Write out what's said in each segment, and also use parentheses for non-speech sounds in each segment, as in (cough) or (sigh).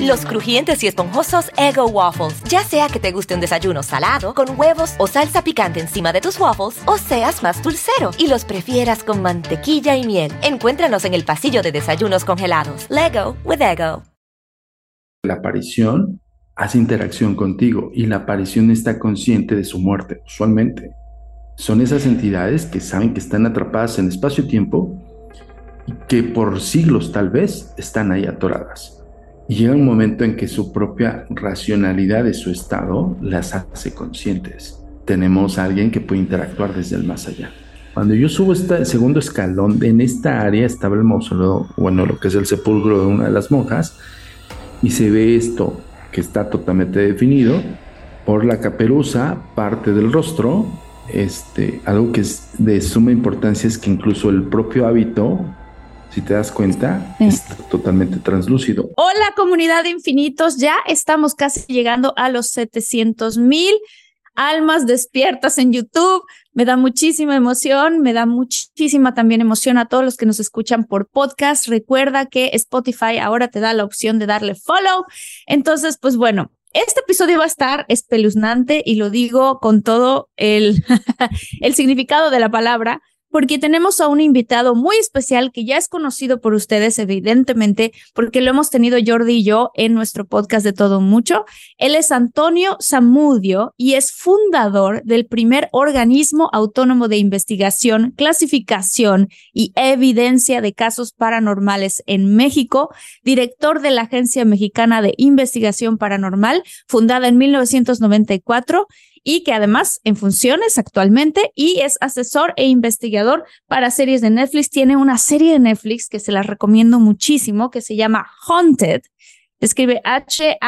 Los crujientes y esponjosos Ego Waffles. Ya sea que te guste un desayuno salado, con huevos o salsa picante encima de tus waffles, o seas más dulcero y los prefieras con mantequilla y miel. Encuéntranos en el pasillo de desayunos congelados. Lego with Ego. La aparición hace interacción contigo y la aparición está consciente de su muerte, usualmente. Son esas entidades que saben que están atrapadas en espacio-tiempo y que por siglos tal vez están ahí atoradas. Y llega un momento en que su propia racionalidad de su estado las hace conscientes. Tenemos a alguien que puede interactuar desde el más allá. Cuando yo subo este segundo escalón, en esta área estaba el mausoleo, bueno, lo que es el sepulcro de una de las monjas, y se ve esto que está totalmente definido por la caperuza, parte del rostro. Este, algo que es de suma importancia es que incluso el propio hábito si te das cuenta, está totalmente translúcido. Hola comunidad de infinitos, ya estamos casi llegando a los 700 mil almas despiertas en YouTube. Me da muchísima emoción, me da muchísima también emoción a todos los que nos escuchan por podcast. Recuerda que Spotify ahora te da la opción de darle follow. Entonces, pues bueno, este episodio va a estar espeluznante y lo digo con todo el, (laughs) el significado de la palabra, porque tenemos a un invitado muy especial que ya es conocido por ustedes, evidentemente, porque lo hemos tenido Jordi y yo en nuestro podcast de Todo Mucho. Él es Antonio Zamudio y es fundador del primer organismo autónomo de investigación, clasificación y evidencia de casos paranormales en México, director de la Agencia Mexicana de Investigación Paranormal, fundada en 1994 y que además en funciones actualmente y es asesor e investigador para series de Netflix. Tiene una serie de Netflix que se las recomiendo muchísimo que se llama Haunted. Escribe H-A-U-N-T-E-D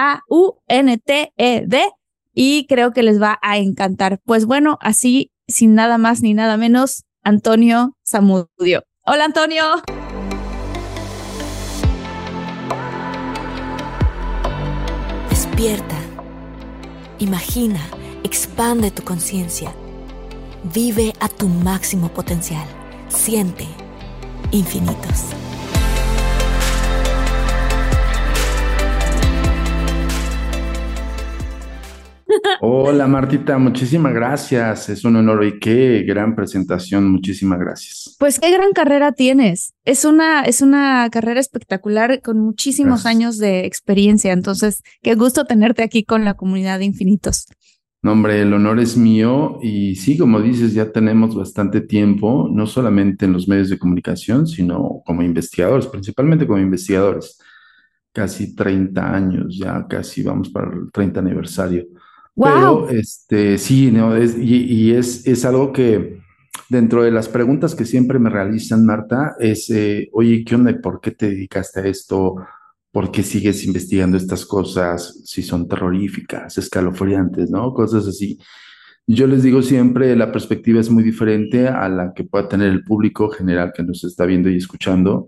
y creo que les va a encantar. Pues bueno, así sin nada más ni nada menos, Antonio Zamudio. Hola Antonio. Despierta. Imagina Expande tu conciencia. Vive a tu máximo potencial. Siente infinitos. Hola Martita, muchísimas gracias. Es un honor y qué gran presentación. Muchísimas gracias. Pues qué gran carrera tienes. Es una, es una carrera espectacular con muchísimos años de experiencia. Entonces, qué gusto tenerte aquí con la comunidad de infinitos. No, hombre, el honor es mío y sí, como dices, ya tenemos bastante tiempo, no solamente en los medios de comunicación, sino como investigadores, principalmente como investigadores. Casi 30 años, ya casi vamos para el 30 aniversario. Pero este, sí, no, es, y, es, es, algo que dentro de las preguntas que siempre me realizan, Marta, es, eh, oye, ¿qué onda? ¿Por qué te dedicaste a esto? ¿Por qué sigues investigando estas cosas si son terroríficas, escalofriantes, ¿no? Cosas así. Yo les digo siempre, la perspectiva es muy diferente a la que pueda tener el público general que nos está viendo y escuchando,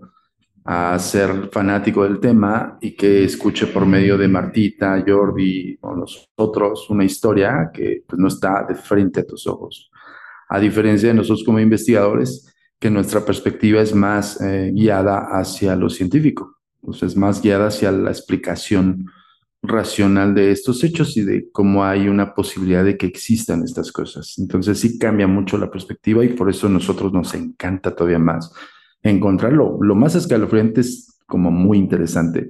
a ser fanático del tema y que escuche por medio de Martita, Jordi o nosotros una historia que pues, no está de frente a tus ojos. A diferencia de nosotros como investigadores, que nuestra perspectiva es más eh, guiada hacia lo científico pues es más guiada hacia la explicación racional de estos hechos y de cómo hay una posibilidad de que existan estas cosas. Entonces sí cambia mucho la perspectiva y por eso a nosotros nos encanta todavía más encontrarlo. Lo más escalofriante es como muy interesante,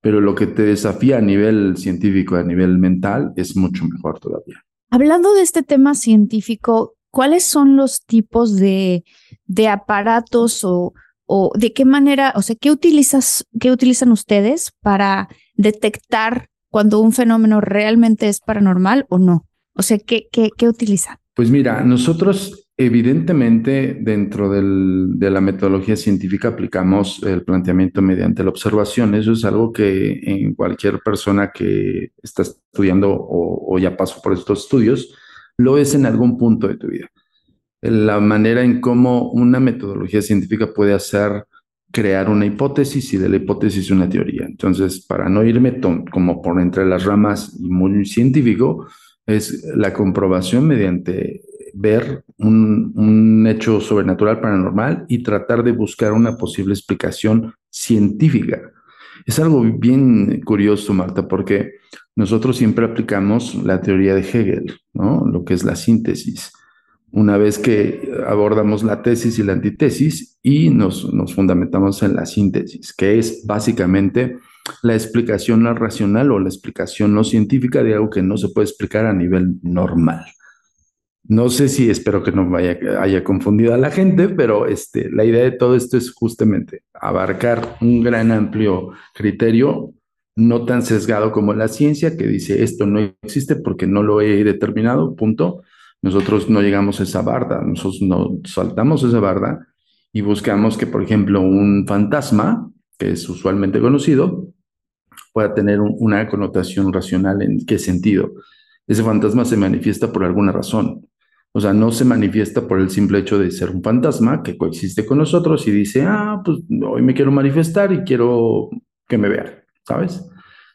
pero lo que te desafía a nivel científico, a nivel mental, es mucho mejor todavía. Hablando de este tema científico, ¿cuáles son los tipos de, de aparatos o o de qué manera, o sea, qué utilizas, qué utilizan ustedes para detectar cuando un fenómeno realmente es paranormal o no? O sea, ¿qué, qué, qué utilizan? Pues mira, nosotros Evidentemente, dentro de la metodología científica aplicamos el planteamiento mediante la observación. Eso es algo que en cualquier persona que está estudiando o, o ya pasó por estos estudios, lo es en algún punto de tu vida. La manera en cómo una metodología científica puede hacer crear una hipótesis y de la hipótesis una teoría. Entonces, para no irme como por entre las ramas y muy científico, es la comprobación mediante ver un, un, hecho sobrenatural paranormal y tratar de buscar una posible explicación científica. Es algo bien curioso, Marta, porque nosotros siempre aplicamos la teoría de Hegel, ¿no? Lo que es la síntesis una vez que abordamos la tesis y la antitesis y nos, nos fundamentamos en la síntesis, que es básicamente la explicación no racional o la explicación no científica de algo que no se puede explicar a nivel normal. No sé si espero que no vaya, haya confundido a la gente, pero este, la idea de todo esto es justamente abarcar un gran amplio criterio, no tan sesgado como la ciencia, que dice esto no existe porque no lo he determinado, punto, nosotros no llegamos a esa barda, nosotros no saltamos esa barda y buscamos que, por ejemplo, un fantasma, que es usualmente conocido, pueda tener una connotación racional. ¿En qué sentido? Ese fantasma se manifiesta por alguna razón. O sea, no se manifiesta por el simple hecho de ser un fantasma que coexiste con nosotros y dice, ah, pues hoy me quiero manifestar y quiero que me vean, ¿sabes?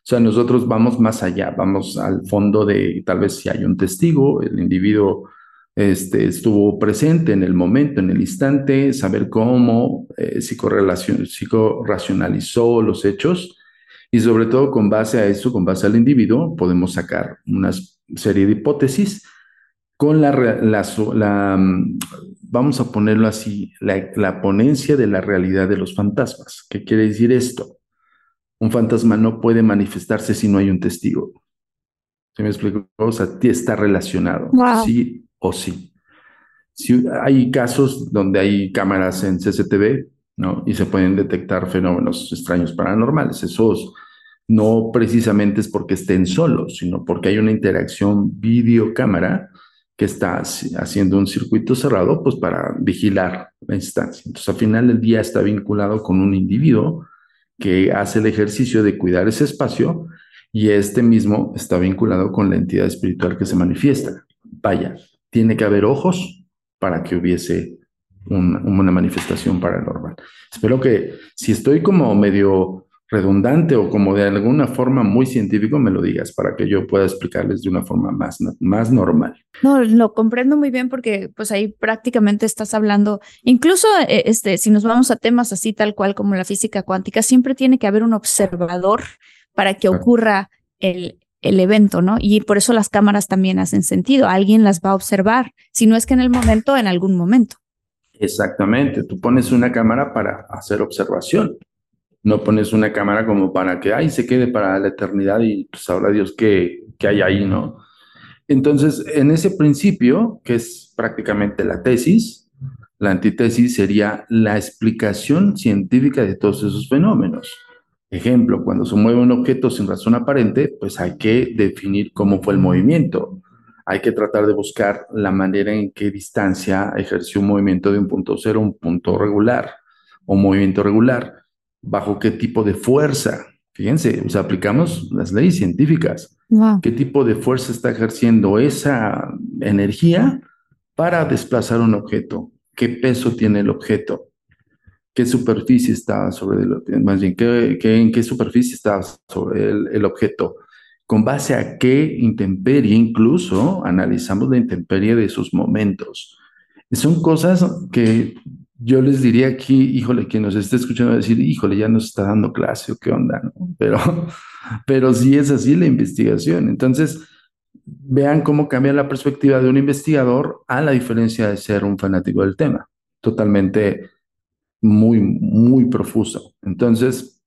O sea, nosotros vamos más allá, vamos al fondo de tal vez si hay un testigo, el individuo este, estuvo presente en el momento, en el instante, saber cómo eh, psicoracionalizó los hechos y sobre todo con base a eso, con base al individuo, podemos sacar una serie de hipótesis con la, la, mm, vamos a ponerlo así, la, la ponencia de la realidad de los fantasmas. ¿Qué quiere decir esto? Un fantasma no puede manifestarse si no hay un testigo. ¿Se me explico? O sea, está relacionado, sí o sí. Si hay casos donde hay cámaras en CCTV, ¿no? Y se pueden detectar fenómenos extraños paranormales. Esos no precisamente es porque estén solos, sino porque hay una interacción videocámara que está haciendo un circuito cerrado, pues para vigilar la instancia. Entonces, al final del día está vinculado con un individuo que hace el ejercicio de cuidar ese espacio y este mismo está vinculado con la entidad espiritual que se manifiesta. Vaya, tiene que haber ojos para que hubiese una manifestación paranormal. Espero que si estoy como medio redundante o como de alguna forma muy científico, me lo digas para que yo pueda explicarles de una forma más, más normal. No, lo comprendo muy bien porque pues ahí prácticamente estás hablando, incluso eh, este, si nos vamos a temas así tal cual como la física cuántica, siempre tiene que haber un observador para que ocurra el, el evento, ¿no? Y por eso las cámaras también hacen sentido, alguien las va a observar, si no es que en el momento, en algún momento. Exactamente, tú pones una cámara para hacer observación no pones una cámara como para que, ay, se quede para la eternidad y pues sabrá Dios qué, qué hay ahí, ¿no? Entonces, en ese principio, que es prácticamente la tesis, la antítesis sería la explicación científica de todos esos fenómenos. Ejemplo, cuando se mueve un objeto sin razón aparente, pues hay que definir cómo fue el movimiento. Hay que tratar de buscar la manera en qué distancia ejerció un movimiento de un punto cero a un punto regular o movimiento regular bajo qué tipo de fuerza. Fíjense, o aplicamos las leyes científicas. ¿Qué tipo de fuerza está ejerciendo esa energía para desplazar un objeto? ¿Qué peso tiene el objeto? ¿Qué superficie está sobre el Más bien, ¿qué, en qué superficie está sobre el, el objeto? Con base a qué intemperie incluso analizamos la intemperie de esos momentos. Son cosas que yo les diría aquí, híjole, quien nos esté escuchando decir, híjole, ya nos está dando clase o qué onda, ¿no? (laughs) Pero, pero sí es así la investigación. Entonces, vean cómo cambia la perspectiva de un investigador a la diferencia de ser un fanático del tema. Totalmente muy, muy profuso. Entonces,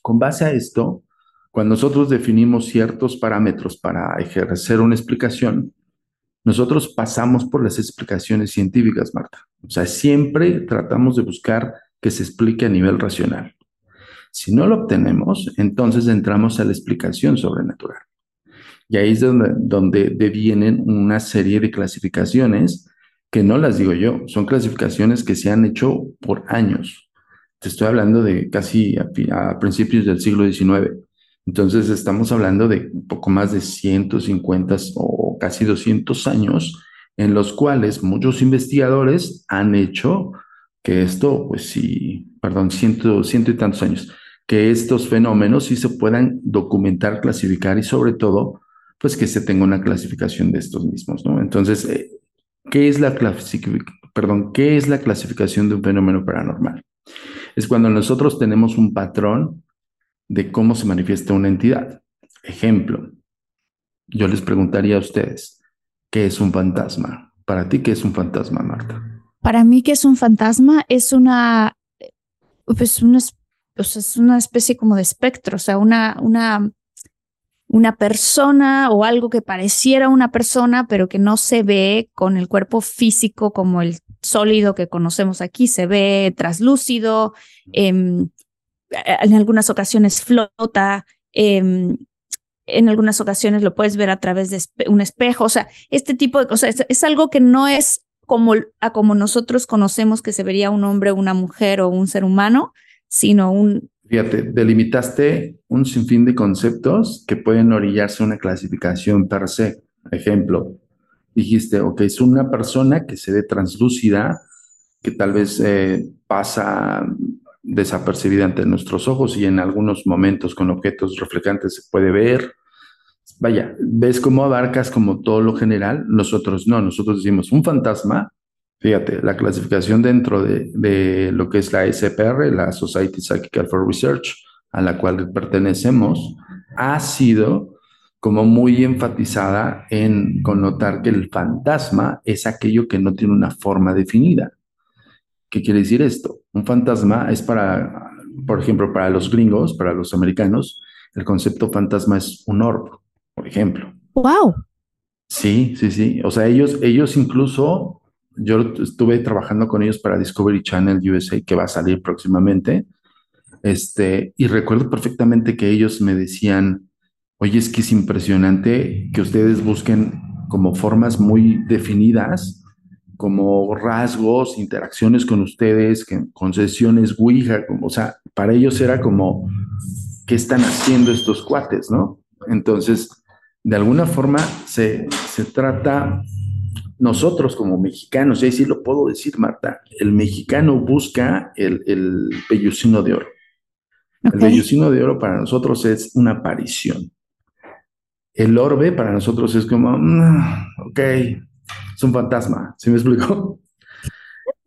con base a esto, cuando nosotros definimos ciertos parámetros para ejercer una explicación, nosotros pasamos por las explicaciones científicas, Marta. O sea, siempre tratamos de buscar que se explique a nivel racional. Si no lo obtenemos, entonces entramos a la explicación sobrenatural. Y ahí es donde, donde devienen una serie de clasificaciones que no las digo yo, son clasificaciones que se han hecho por años. Te estoy hablando de casi a, principios del siglo XIX. Entonces estamos hablando de un poco más de 150 o casi 200 años en los cuales muchos investigadores han hecho que esto, pues sí, perdón, ciento, ciento y tantos años, que estos fenómenos sí se puedan documentar, clasificar y sobre todo, pues que se tenga una clasificación de estos mismos, ¿no? Entonces, eh, ¿qué es la perdón, qué es la clasificación de un fenómeno paranormal? Es cuando nosotros tenemos un patrón de cómo se manifiesta una entidad. Ejemplo, yo les preguntaría a ustedes, ¿qué es un fantasma? Para ti, ¿qué es un fantasma, Marta? Para mí, ¿qué es un fantasma? Es una, pues una, es una especie como de espectro, o sea, una, una, una persona o algo que pareciera una persona, pero que no se ve con el cuerpo físico como el sólido que conocemos aquí, se ve traslúcido, em, en algunas ocasiones flota, em, en algunas ocasiones lo puedes ver a través de un espejo, o sea, este tipo de cosas es, algo que no es como a como nosotros conocemos que se vería un hombre, una mujer o un ser humano, sino un... Fíjate, delimitaste un sinfín de conceptos que pueden orillarse a una clasificación per se. Ejemplo, dijiste, ok, es una persona que se ve translúcida, que tal vez eh, pasa desapercibida ante nuestros ojos y en algunos momentos con objetos reflejantes se puede ver. Vaya, ves cómo abarcas como todo lo general, nosotros no, nosotros decimos un fantasma, fíjate, la clasificación dentro de, lo que es la SPR, la Society Psychical for Research, a la cual pertenecemos, ha sido como muy enfatizada en connotar que el fantasma es aquello que no tiene una forma definida. ¿Qué quiere decir esto? Un fantasma es para, por ejemplo, para los gringos, para los americanos, el concepto fantasma es un orb, por ejemplo. ¡Wow! Sí, sí, sí. O sea, ellos, ellos incluso, yo estuve trabajando con ellos para Discovery Channel USA, que va a salir próximamente. Este, y recuerdo perfectamente que ellos me decían, Oye, es que es impresionante que ustedes busquen como formas muy definidas, como rasgos, interacciones con ustedes, concesiones Ouija, como, o sea, para ellos era como, ¿qué están haciendo estos cuates, no? Entonces, de alguna forma se, se trata, nosotros como mexicanos, y ahí sí lo puedo decir, Marta, el mexicano busca el, el de oro. El bellucino de oro para nosotros es una aparición el orbe para nosotros es como, mm, ok, es un fantasma, ¿sí me explico?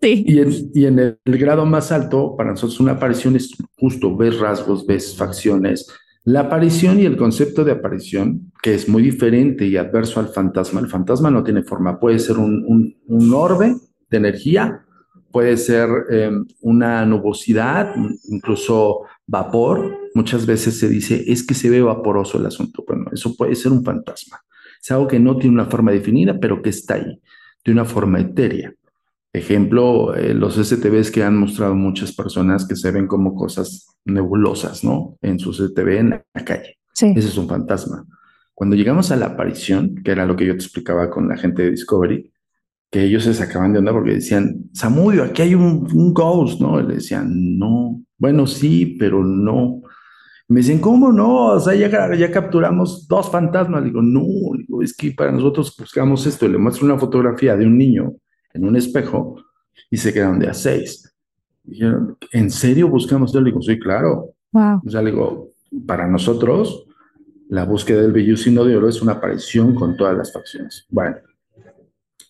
Sí. Y en, el, grado más alto, para nosotros una aparición es justo, ves rasgos, ves facciones. La aparición y el concepto de aparición, que es muy diferente y adverso al fantasma, el fantasma no tiene forma, puede ser un, un, orbe de energía, puede ser em, una nubosidad, incluso vapor, muchas veces se dice es que se ve vaporoso el asunto. Bueno, eso puede ser un fantasma. Es algo que no tiene una forma definida, pero que está ahí, de una forma etérea. Ejemplo, eh, los STVs que han mostrado muchas personas que se ven como cosas nebulosas, ¿no? En su STV en la calle. Sí. Ese es un fantasma. Cuando llegamos a la aparición, que era lo que yo te explicaba con la gente de Discovery, que ellos se sacaban de onda porque decían, Samudio, aquí hay un, un ghost, ¿no? Y le decían, no, bueno, sí, pero no. Me dicen, ¿cómo no? O sea, ya, ya capturamos dos fantasmas. Digo, no, digo, es que para nosotros buscamos esto. Le muestro una fotografía de un niño en un espejo y se quedan de a seis. Dijeron, ¿en serio buscamos? Yo le digo, sí, claro. Wow. O sea, le digo, para nosotros, la búsqueda del vellucino de oro es una aparición con todas las facciones. Bueno,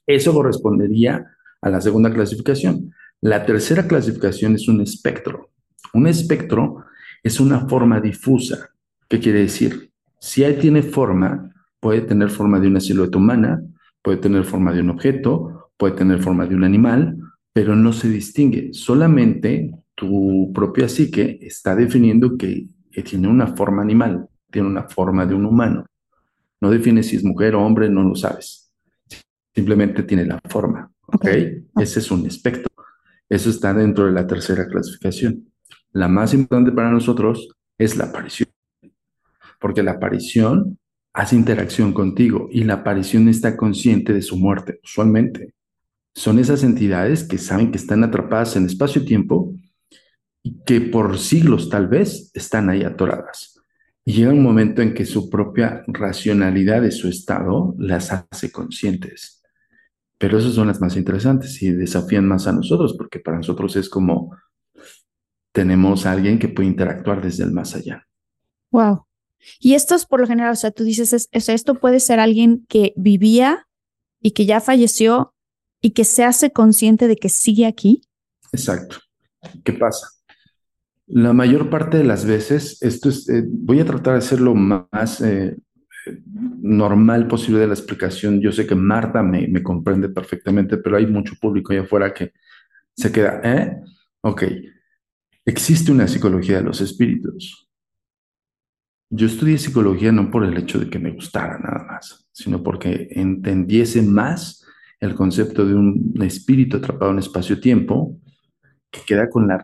eso correspondería a la segunda clasificación. La tercera clasificación es un espectro. Un espectro es una forma difusa. ¿Qué quiere decir? Si ahí tiene forma, puede tener forma de una silueta humana, puede tener forma de un objeto, puede tener forma de un animal, pero no se distingue. Solamente tu propia psique está definiendo que, tiene una forma animal, tiene una forma de un humano. No define si es mujer o hombre, no lo sabes. Simplemente tiene la forma. ¿Ok? Ese es un espectro. Eso está dentro de la tercera clasificación. La más importante para nosotros es la aparición, porque la aparición hace interacción contigo y la aparición está consciente de su muerte, usualmente. Son esas entidades que saben que están atrapadas en espacio-tiempo y que por siglos tal vez están ahí atoradas. Y llega un momento en que su propia racionalidad de su estado las hace conscientes. Pero esas son las más interesantes y desafían más a nosotros, porque para nosotros es como tenemos a alguien que puede interactuar desde el más allá. Wow. Y esto es por lo general, o sea, tú dices, es, esto puede ser alguien que vivía y que ya falleció y que se hace consciente de que sigue aquí. Exacto. ¿Qué pasa? La mayor parte de las veces, esto es, eh, voy a tratar de hacerlo más eh, normal posible de la explicación. Yo sé que Marta me, me, comprende perfectamente, pero hay mucho público allá afuera que se queda, ¿eh? Ok, existe una psicología de los espíritus. Yo estudié psicología no por el hecho de que me gustara nada más, sino porque entendiese más el concepto de un espíritu atrapado en espacio-tiempo que queda con la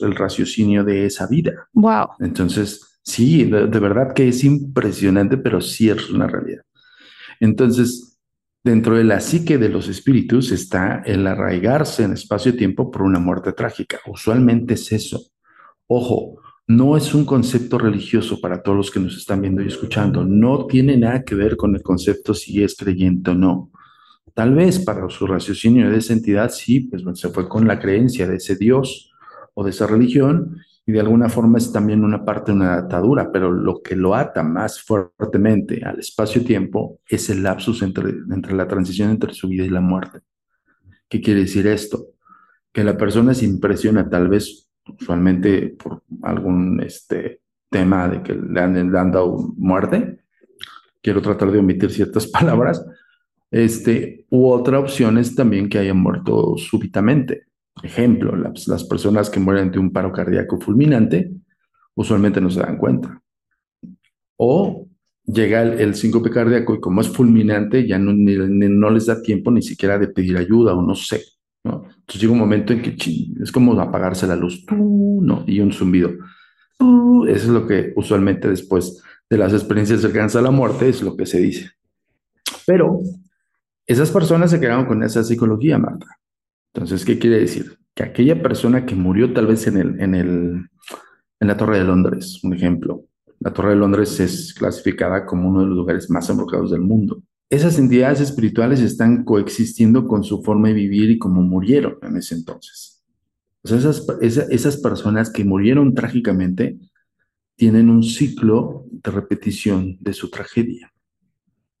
el raciocinio de esa vida. Wow. Entonces, sí, de, de, verdad que es impresionante, pero sí es una realidad. Entonces, dentro de la psique de los espíritus está el arraigarse en espacio-tiempo por una muerte trágica. Usualmente es eso. Ojo, no es un concepto religioso para todos los que nos están viendo y escuchando. No tiene nada que ver con el concepto si es creyente o no. Tal vez para su raciocinio de esa entidad, sí, pues se fue con la creencia de ese Dios o de esa religión y de alguna forma es también una parte de una atadura, pero lo que lo ata más fuertemente al espacio-tiempo es el lapsus entre, entre la transición entre su vida y la muerte. ¿Qué quiere decir esto? Que la persona se impresiona tal vez usualmente por algún este, tema de que le han, le han dado muerte. Quiero tratar de omitir ciertas (laughs) palabras este, u otra opción es también que hayan muerto súbitamente. Ejemplo, las, las personas que mueren de un paro cardíaco fulminante usualmente no se dan cuenta. O llega el, el síncope cardíaco y como es fulminante ya no, no les da tiempo ni siquiera de pedir ayuda o no sé. Entonces llega un momento en que es como apagarse la luz ¿no? y un zumbido. Eso es lo que usualmente después de las experiencias cercanas a la muerte es lo que se dice. Pero esas personas se quedaron con esa psicología, Marta. Entonces, ¿qué quiere decir? Que aquella persona que murió tal vez en, el, en, el, en la Torre de Londres, un ejemplo, la Torre de Londres es clasificada como uno de los lugares más embrujados del mundo. Esas entidades espirituales están coexistiendo con su forma de vivir y como murieron en ese entonces. O sea, esas, esas, esas personas que murieron trágicamente tienen un ciclo de repetición de su tragedia.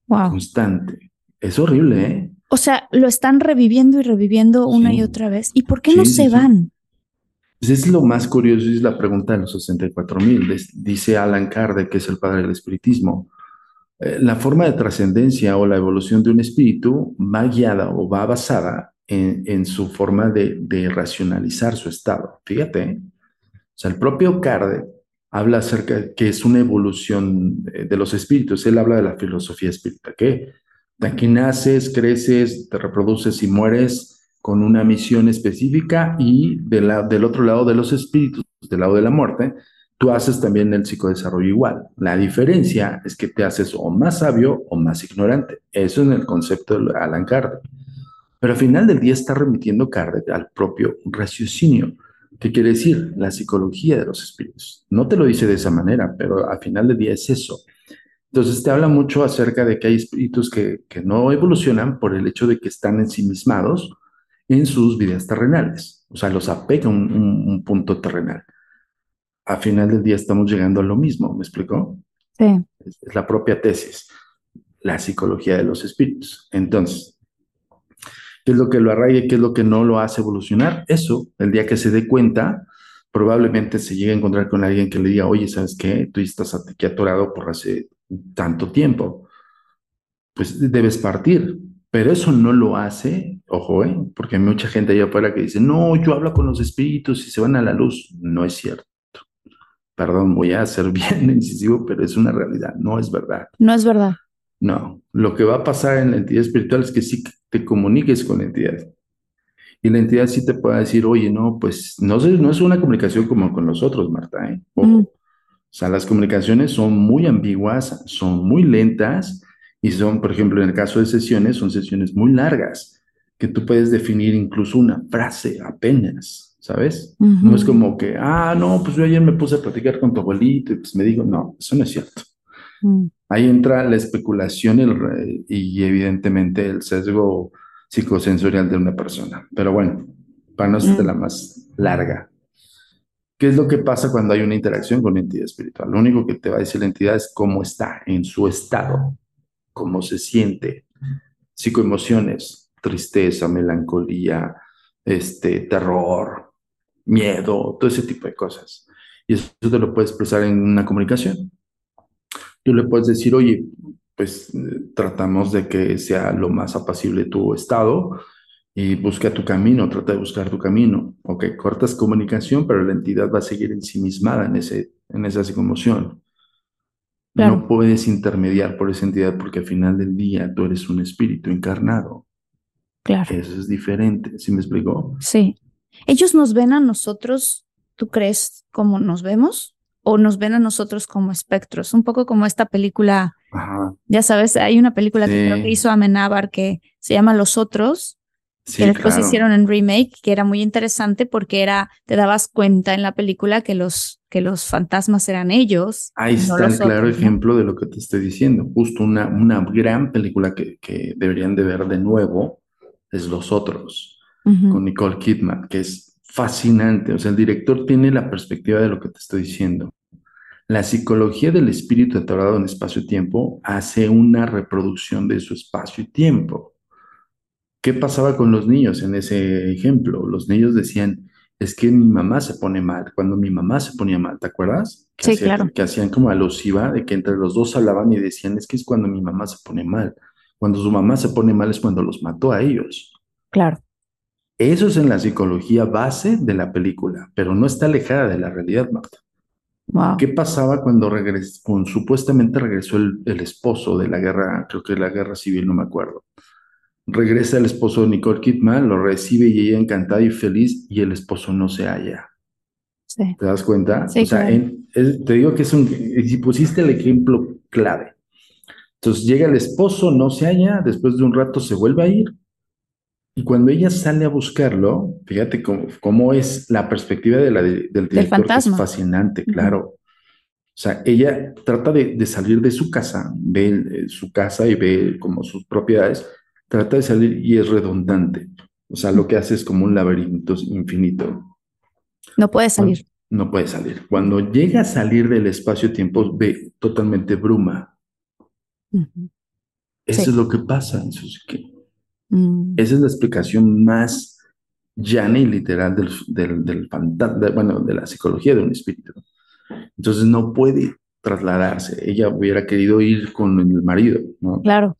Wow. Constante. Es horrible, ¿eh? O sea, lo están reviviendo y reviviendo una sí. y otra vez. ¿Y por qué Sí, no sí, se van? Pues es lo más curioso, es la pregunta de los 64 mil. Dice Alan Kardec, que es el padre del espiritismo. Eh, la forma de trascendencia o la evolución de un espíritu va guiada o va basada en, en su forma de, de, racionalizar su estado. Fíjate, ¿eh? o sea, el propio Kardec habla acerca de que es una evolución de, de los espíritus. Él habla de la filosofía espírita, que aquí naces, creces, te reproduces y mueres con una misión específica y del otro lado de los espíritus, del lado de la muerte, tú haces también el psicodesarrollo igual. La diferencia es que te haces o más sabio o más ignorante. Eso en el concepto de Alan Kardec. Pero al final del día está remitiendo Kardec al propio raciocinio. ¿Qué quiere decir? La psicología de los espíritus. No te lo dice de esa manera, pero al final del día es eso. Entonces te habla mucho acerca de que hay espíritus que, que no evolucionan por el hecho de que están ensimismados en sus vidas terrenales. O sea, los apega un, un, un punto terrenal. A final del día estamos llegando a lo mismo, ¿me explicó? Sí. Es, es la propia tesis, la psicología de los espíritus. Entonces, ¿qué es lo que lo arraiga qué es lo que no lo hace evolucionar? Eso, el día que se dé cuenta, probablemente se llegue a encontrar con alguien que le diga, oye, ¿sabes qué? Tú estás aquí atorado por hace tanto tiempo. Pues debes partir. Pero eso no lo hace, ojo, ¿eh? porque hay mucha gente allá afuera que dice, no, yo hablo con los espíritus y se van a la luz. No es cierto. Perdón, voy a ser (laughs) bien incisivo, pero es una realidad, no es verdad. No es verdad. No, lo que va a pasar en la entidad espiritual es que sí te comuniques con la entidad. Y la entidad sí te puede decir, oye, no, pues no, sé, no es una comunicación como con nosotros, Marta. ¿eh? Ojo. Mm. O sea, las comunicaciones son muy ambiguas, son muy lentas y son, por ejemplo, en el caso de sesiones, son sesiones muy largas que tú puedes definir incluso una frase apenas, ¿sabes? No es como que, ah, no, pues yo ayer me puse a platicar con tu abuelito y pues me digo, no, eso no es cierto. Mm. Ahí entra la especulación y evidentemente el sesgo psicosensorial de una persona. Pero bueno, para no ser la más larga. ¿Qué es lo que pasa cuando hay una interacción con la entidad espiritual? Lo único que te va a decir la entidad es cómo está en su estado, cómo se siente, psicoemociones, tristeza, melancolía, este, terror, miedo, todo ese tipo de cosas. Y eso te lo puedes expresar en una comunicación. Tú le puedes decir, oye, pues tratamos de que sea lo más apacible tu estado, y busca tu camino, trata de buscar tu camino. Ok, cortas comunicación, pero la entidad va a seguir ensimismada en, ese, en esa psicomoción. No puedes intermediar por esa entidad porque al final del día tú eres un espíritu encarnado. Claro. Eso es diferente, ¿sí me explicó? Sí. Ellos nos ven a nosotros, ¿tú crees como nos vemos? ¿O nos ven a nosotros como espectros? Un poco como esta película, ya sabes, hay una película que creo que hizo Amenábar que se llama Los Otros, que después hicieron en remake, que era muy interesante porque era, te dabas cuenta en la película que los, que los fantasmas eran ellos. Ahí está el claro ejemplo de lo que te estoy diciendo. Justo una, una gran película que, que deberían de ver de nuevo es Los Otros, con Nicole Kidman, que es fascinante. O sea, el director tiene la perspectiva de lo que te estoy diciendo. La psicología del espíritu atorado en espacio-tiempo hace una reproducción de su espacio y tiempo. ¿Qué pasaba con los niños en ese ejemplo? Los niños decían, es que mi mamá se pone mal, cuando mi mamá se ponía mal, ¿te acuerdas? sí, claro. Que hacían como alusiva de que entre los dos hablaban y decían, es que es cuando mi mamá se pone mal. Cuando su mamá se pone mal es cuando los mató a ellos. Claro. Eso es en la psicología base de la película, pero no está alejada de la realidad, Marta. Wow. ¿Qué pasaba cuando regresó, con, supuestamente regresó el, el, esposo de la guerra, creo que la guerra civil, no me acuerdo? Regresa el esposo de Nicole Kidman, lo recibe y ella encantada y feliz y el esposo no se halla. Sí. ¿Te das cuenta? Sí, o sea, te digo que es un, si pusiste el ejemplo clave. Entonces llega el esposo, no se halla, después de un rato se vuelve a ir. Y cuando ella sale a buscarlo, fíjate cómo, es la perspectiva de la, del director, que es fascinante, claro. O sea, ella trata de, de, salir de su casa, ve eh, su casa y ve como sus propiedades, trata de salir y es redundante. O sea, lo que hace es como un laberinto infinito. No puede salir. No, puede salir. Cuando llega a salir del espacio-tiempo, ve totalmente bruma. Eso es lo que pasa en mm. Esa es la explicación más llana y literal del, del, del bueno, de la psicología de un espíritu. Entonces no puede trasladarse. Ella hubiera querido ir con el marido, ¿no? Claro,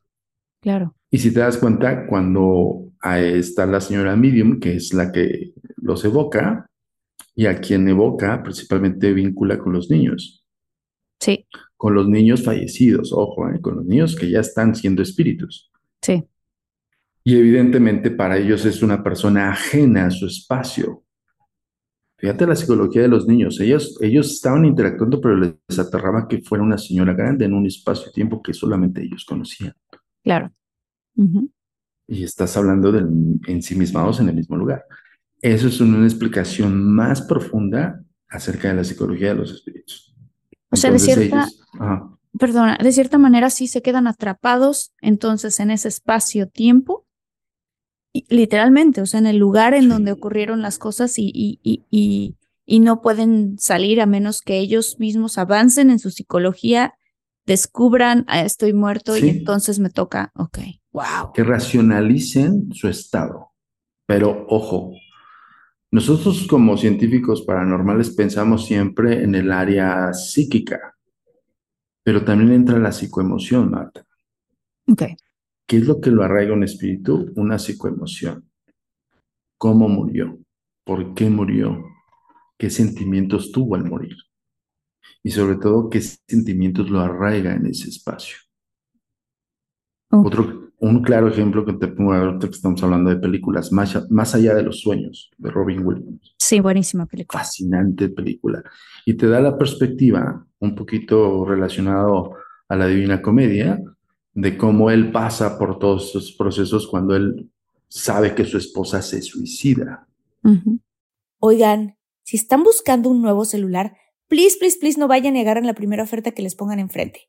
claro. Y si te das cuenta, cuando está la señora Medium, que es la que los evoca, y a quien evoca principalmente vincula con los niños. Sí. Con los niños fallecidos, ojo, ¿eh? con los niños que ya están siendo espíritus. Sí. Y evidentemente para ellos es una persona ajena a su espacio. Fíjate la psicología de los niños. Ellos, ellos estaban interactuando, pero les aterraba que fuera una señora grande en un espacio-tiempo que solamente ellos conocían. Claro. Y estás hablando de ensimismados en el mismo lugar. Eso es una explicación más profunda acerca de la psicología de los espíritus. O sea, de cierta, perdona, de cierta manera sí se quedan atrapados entonces en ese espacio-tiempo, literalmente, o sea, en el lugar en donde ocurrieron las cosas y, y, y, y, no pueden salir a menos que ellos mismos avancen en su psicología, descubran, ah, estoy muerto y entonces me toca, ok. Wow. Que racionalicen su estado. Pero ojo, nosotros como científicos paranormales pensamos siempre en el área psíquica, pero también entra la psicoemoción, Marta. Ok. ¿Qué es lo que lo arraiga un espíritu? Una psicoemoción. ¿Cómo murió? ¿Por qué murió? ¿Qué sentimientos tuvo al morir? Y sobre todo, ¿qué sentimientos lo arraiga en ese espacio? Otro, un claro ejemplo que te pongo ahorita que estamos hablando de películas, más, más allá de los sueños, de Robin Williams. Sí, buenísima película. Fascinante película. Y te da la perspectiva, un poquito relacionado a la Divina Comedia, de cómo él pasa por todos esos procesos cuando él sabe que su esposa se suicida. Oigan, si están buscando un nuevo celular, please, please, please no vayan a negar en la primera oferta que les pongan enfrente.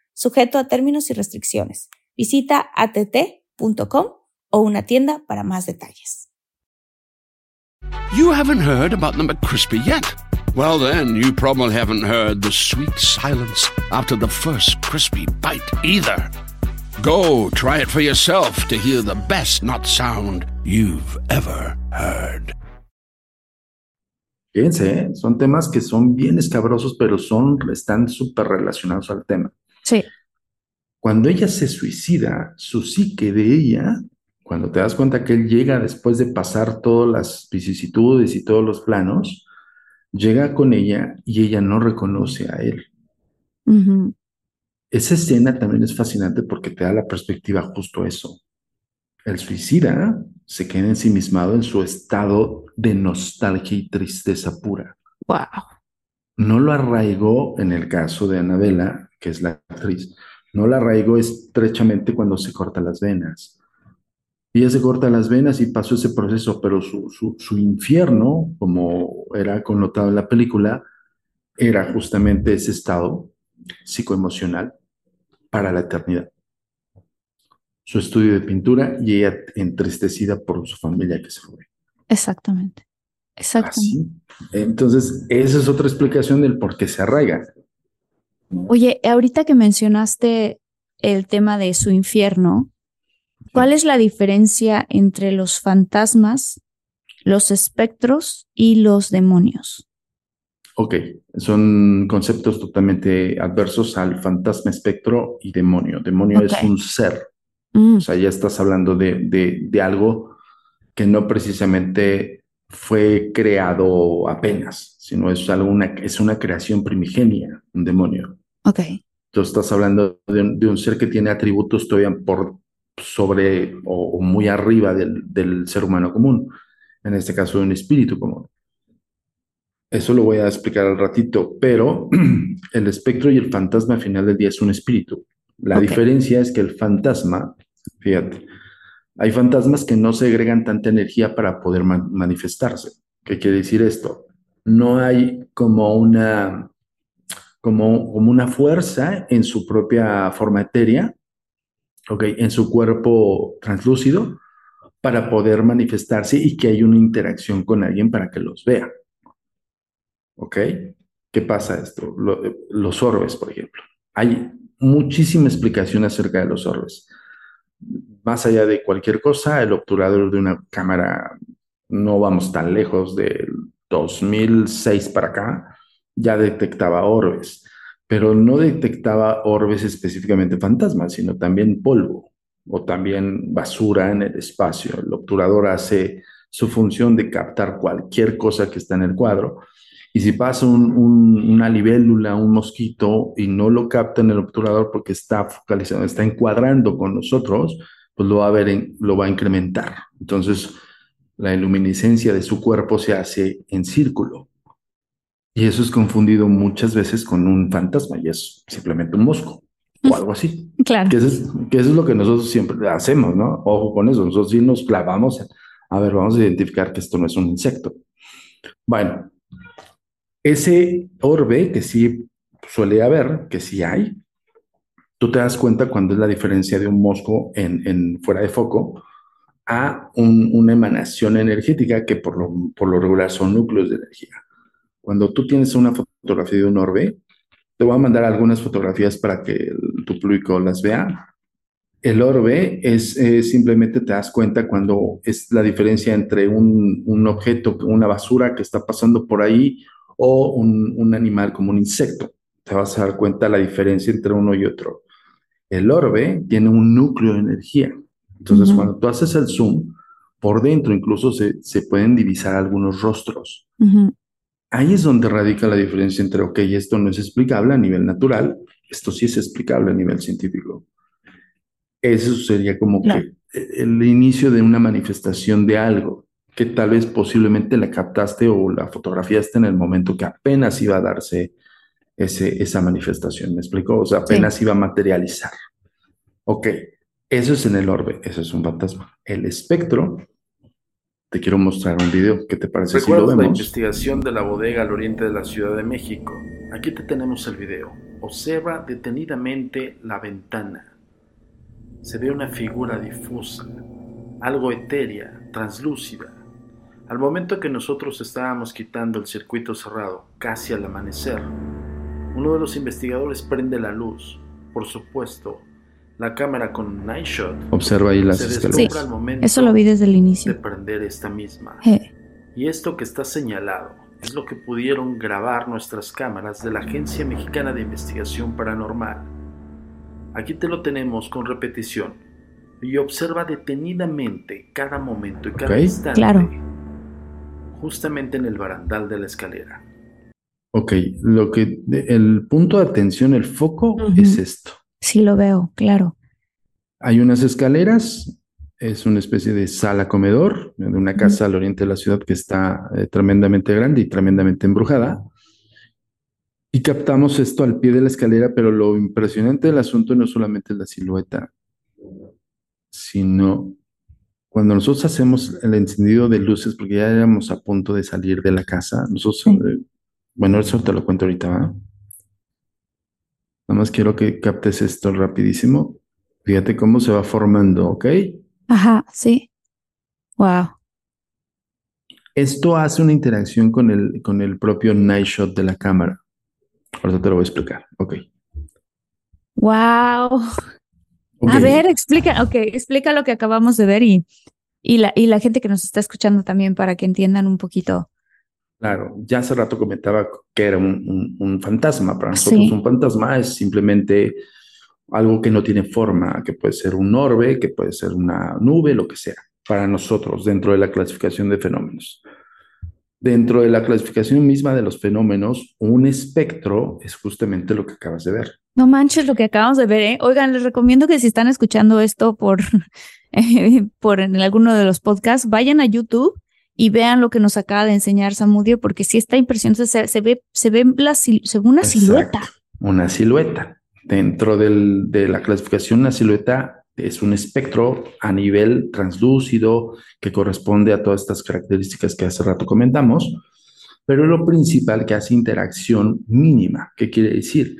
sujeto a términos y restricciones. Visita att.com o una tienda para más detalles. You haven't heard about the McCrispy yet. Well, then, you probably haven't heard the sweet silence after the first crispy bite either. Go try it for yourself to hear the best nut sound you've ever heard. Fíjense, ¿eh? son temas que son bien escabrosos, pero son, están súper relacionados al tema. Sí. Cuando ella se suicida, su psique de ella, cuando te das cuenta que él llega después de pasar todas las vicisitudes y todos los planos, llega con ella y ella no reconoce a él. Esa escena también es fascinante porque te da la perspectiva justo eso. El suicida se queda ensimismado en su estado de nostalgia y tristeza pura. Wow. No lo arraigó en el caso de Anabela, que es la actriz, no la arraigó estrechamente cuando se corta las venas. Ella se corta las venas y pasó ese proceso, pero su, su, su infierno, como era connotado en la película, era justamente ese estado psicoemocional para la eternidad. Su estudio de pintura y ella entristecida por su familia que se fue. Exactamente. Exactamente. Entonces, esa es otra explicación del por qué se arraiga. Oye, ahorita que mencionaste el tema de su infierno, ¿cuál es la diferencia entre los fantasmas, los espectros y los demonios? Ok, son conceptos totalmente adversos al fantasma, espectro y demonio. Demonio es un ser. Mm. O sea, ya estás hablando de, de, de, algo que no precisamente fue creado apenas, sino es, algo una, es una creación primigenia, un demonio. Ok. Tú estás hablando de un, de un ser que tiene atributos todavía por sobre o, o muy arriba del, del ser humano común, en este caso de un espíritu común. Eso lo voy a explicar al ratito, pero (clears throat) el espectro y el fantasma al final del día es un espíritu. La Ok. diferencia es que el fantasma, fíjate, hay fantasmas que no segregan tanta energía para poder ma- manifestarse. ¿Qué quiere decir esto? No hay como una, como, como una fuerza en su propia forma etérea, ok, en su cuerpo translúcido, para poder manifestarse y que haya una interacción con alguien para que los vea. ¿Ok? ¿Qué pasa esto? Lo- los orbes, por ejemplo. Hay muchísima explicación acerca de los orbes. Más allá de cualquier cosa, el obturador de una cámara, no vamos tan lejos, del 2006 para acá, ya detectaba orbes, pero no detectaba orbes específicamente fantasmas, sino también polvo o también basura en el espacio. El obturador hace su función de captar cualquier cosa que está en el cuadro y si pasa un, un- una libélula, un mosquito, y no lo capta en el obturador porque está focalizado, está encuadrando con nosotros, pues lo va a ver, lo va a incrementar. Entonces, la iluminiscencia de su cuerpo se hace en círculo. Y eso es confundido muchas veces con un fantasma, y es simplemente un mosco o algo así. Claro. Que eso, es, que eso es lo que nosotros siempre hacemos, ¿no? Ojo con eso, nosotros sí nos clavamos en, a ver, vamos a identificar que esto no es un insecto. Bueno, ese orbe que sí suele haber, que sí hay, tú te das cuenta cuando es la diferencia de un mosco en, en fuera de foco a un- una emanación energética que por lo, por lo regular son núcleos de energía. Cuando tú tienes una fotografía de un orbe, te voy a mandar algunas fotografías para que tu público las vea. El orbe es eh, simplemente te das cuenta cuando es la diferencia entre un, un objeto, una basura que está pasando por ahí o un, un animal como un insecto. Te vas a dar cuenta la diferencia entre uno y otro. El orbe tiene un núcleo de energía. Entonces, Ujú. cuando tú haces el zoom, por dentro incluso se, se pueden divisar algunos rostros. Ujú. Ahí es donde radica la diferencia entre, ok, esto no es explicable a nivel natural, esto sí es explicable a nivel científico. Eso sería como que el inicio de una manifestación de algo que tal vez posiblemente la captaste o la fotografiaste en el momento que apenas iba a darse ese, esa manifestación, ¿me explico? O sea, apenas iba a materializar. Ok, eso es en el orbe, eso es un fantasma. El espectro, te quiero mostrar un video, ¿qué te parece si lo ¿Recuerdas la vemos? investigación de la bodega al oriente de la Ciudad de México? Aquí te tenemos el video. Observa detenidamente la ventana. Se ve una figura difusa, algo etérea, translúcida. Al momento que nosotros estábamos quitando el circuito cerrado, casi al amanecer, uno de los investigadores prende la luz. Por supuesto, la cámara con night shot Observa ahí las se escaleras. al momento Eso lo vi desde el de inicio. prender esta misma. Y esto que está señalado es lo que pudieron grabar nuestras cámaras de la Agencia Mexicana de Investigación Paranormal. Aquí te lo tenemos con repetición y observa detenidamente cada momento y cada instante. Claro. Justamente en el barandal de la escalera. Ok, lo que, el punto de atención, el foco es esto. Sí lo veo, claro. Hay unas escaleras, es una especie de sala comedor de una casa al oriente de la ciudad que está eh, tremendamente grande y tremendamente embrujada. Y captamos esto al pie de la escalera, pero lo impresionante del asunto no solamente es la silueta, sino cuando nosotros hacemos el encendido de luces, porque ya éramos a punto de salir de la casa, nosotros, Sí. eh, bueno, eso te lo cuento ahorita, ¿va? Nada más quiero que captes esto rapidísimo. Fíjate cómo se va formando, ¿ok? Ajá, sí. Wow. Esto hace una interacción con el, con el propio night shot de la cámara. Ahorita te lo voy a explicar, ok. Wow. A ver, explica, ok, explica lo que acabamos de ver y, y la, y la gente que nos está escuchando también para que entiendan un poquito. Claro, ya hace rato comentaba que era un, un- un fantasma. Para nosotros Sí. un fantasma es simplemente algo que no tiene forma, que puede ser un orbe, que puede ser una nube, lo que sea, para nosotros dentro de la clasificación de fenómenos. Dentro de la clasificación misma de los fenómenos, un espectro es justamente lo que acabas de ver. No manches lo que acabamos de ver, ¿eh? Oigan, les recomiendo que si están escuchando esto por, (laughs) eh, por en alguno de los podcasts, vayan a YouTube y vean lo que nos acaba de enseñar Samudio, porque sí está impresionante. Se, se ve, se ve la, una silueta. Una silueta. Dentro del- de la clasificación, una silueta es un espectro a nivel translúcido que corresponde a todas estas características que hace rato comentamos, pero lo principal que hace interacción mínima. ¿Qué quiere decir?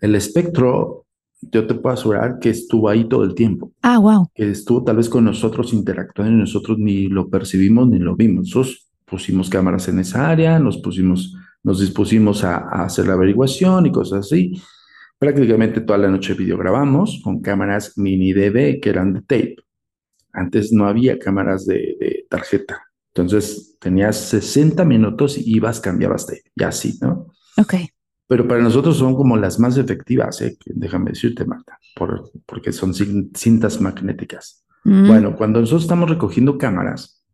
El espectro, yo te puedo asegurar que estuvo ahí todo el tiempo, Ah, wow. que estuvo tal vez con nosotros interactuando y nosotros ni lo percibimos ni lo vimos. Nosotros pusimos cámaras en esa área, nos pusimos, nos dispusimos a, a hacer la averiguación y cosas así. Prácticamente toda la noche videograbamos con cámaras mini DV que eran de tape. Antes no había cámaras de, de tarjeta. Entonces tenías 60 minutos y ibas, cambiabas tape. Y así, ¿no? Ok. Pero para nosotros son como las más efectivas, ¿eh? Déjame decirte, Marta, por- porque son cin- cintas magnéticas. Mm, Bueno, cuando nosotros estamos recogiendo cámaras,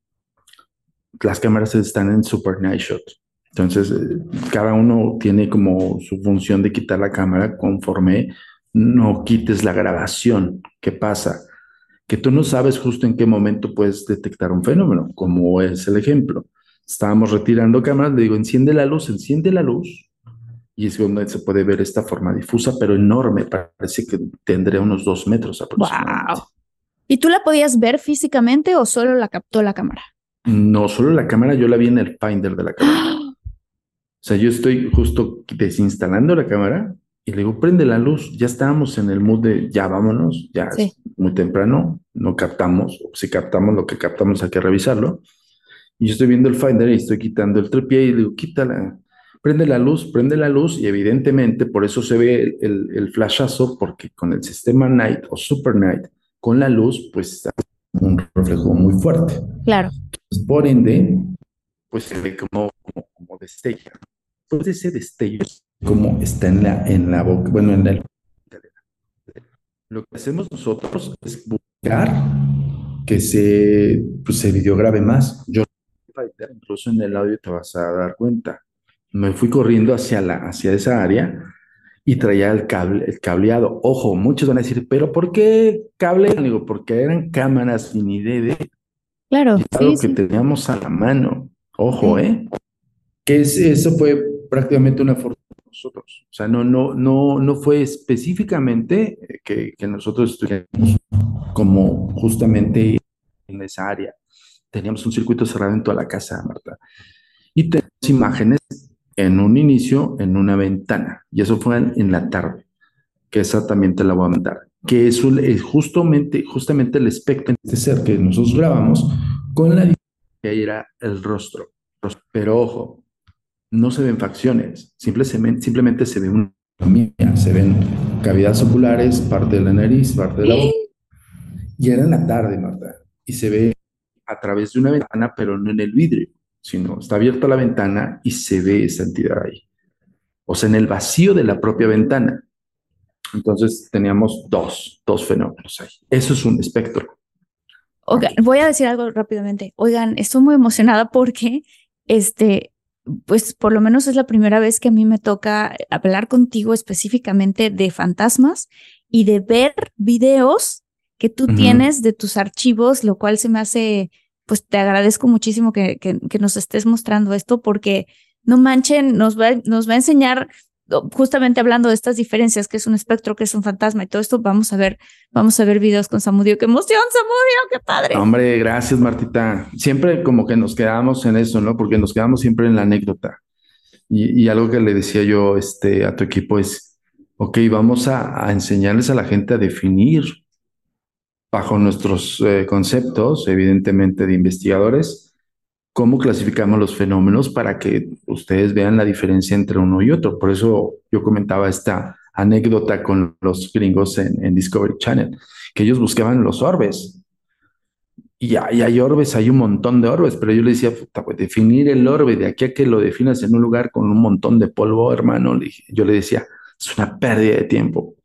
las cámaras están en Super Night Shot. Entonces, eh, cada uno tiene como su función de quitar la cámara conforme no quites la grabación. ¿Qué pasa? Que tú no sabes justo en qué momento puedes detectar un fenómeno, como es el ejemplo. Estábamos retirando cámaras, le digo, enciende la luz, enciende la luz. Y es donde se puede ver esta forma difusa, pero enorme. Parece que tendría unos dos metros aproximadamente. Wow. ¿Y tú la podías ver físicamente o solo la captó la cámara? No, solo la cámara, yo la vi en el Finder de la cámara. (gasps) O sea, yo estoy justo desinstalando la cámara y le digo, prende la luz. Ya estábamos en el mood de ya vámonos, ya Sí. es muy temprano, no captamos. Si captamos lo que captamos, hay que revisarlo. Y yo estoy viendo el Finder y estoy quitando el trepié y le digo, quítala, prende la luz, prende la luz. Y evidentemente, por eso se ve el, flashazo, porque con el sistema Night o Super Night, con la luz, pues está un reflejo muy fuerte. Claro. Pues, por ende, pues se ve como, como, como destella. Pues ese destello, como está en la, en la boca, bueno, en el... Lo que hacemos nosotros es buscar que se, pues, se videograbe más. Yo, incluso en el audio te vas a dar cuenta. Me fui corriendo hacia, la, hacia esa área y traía el, cable, el cableado. Ojo, muchos van a decir, pero ¿por qué cable? Digo, porque eran cámaras mini DD. Claro. Y algo que teníamos a la mano. Ojo, ¿eh? Que es, eso fue prácticamente una fortuna para nosotros. O sea, no, no, no, no fue específicamente que, que nosotros estuviéramos como justamente en esa área. Teníamos un circuito cerrado en toda la casa, Marta. Y tenemos imágenes en un inicio en una ventana. Y eso fue en, la tarde, que esa también te la voy a mandar. Que eso es justamente, justamente el espectro de este ser que nosotros grabamos con la que ahí era el rostro. Pero ojo, no se ven facciones, simplemente, simplemente se ve una se ven cavidades oculares, parte de la nariz, parte de la boca. Y era en la tarde, Marta, y se ve a través de una ventana, pero no en el vidrio, sino está abierta la ventana y se ve esa entidad ahí. O sea, en el vacío de la propia ventana. Entonces teníamos dos, dos fenómenos ahí. Eso es un espectro. Oigan, voy a decir algo rápidamente. Oigan, estoy muy emocionada porque, este, pues por lo menos es la primera vez que a mí me toca hablar contigo específicamente de fantasmas y de ver videos que tú tienes de tus archivos, lo cual se me hace, pues te agradezco muchísimo que, que, que nos estés mostrando esto porque no manchen, nos va, nos va a enseñar justamente hablando de estas diferencias, que es un espectro, que es un fantasma y todo esto, vamos a ver, vamos a ver videos con Samudio. ¡Qué emoción, Samudio! ¡Qué padre! Hombre, gracias, Martita. Siempre como que nos quedamos en eso, ¿no? Porque nos quedamos siempre en la anécdota. Y, algo que le decía yo este, a tu equipo es, ok, vamos a, enseñarles a la gente a definir bajo nuestros eh, conceptos, evidentemente de investigadores, cómo clasificamos los fenómenos para que ustedes vean la diferencia entre uno y otro. Por eso yo comentaba esta anécdota con los gringos en, Discovery Channel, que ellos buscaban los orbes. Y hay, orbes, hay un montón de orbes, pero yo le decía, pues, definir el orbe de aquí a que lo definas en un lugar con un montón de polvo, hermano, yo le decía, es una pérdida de tiempo.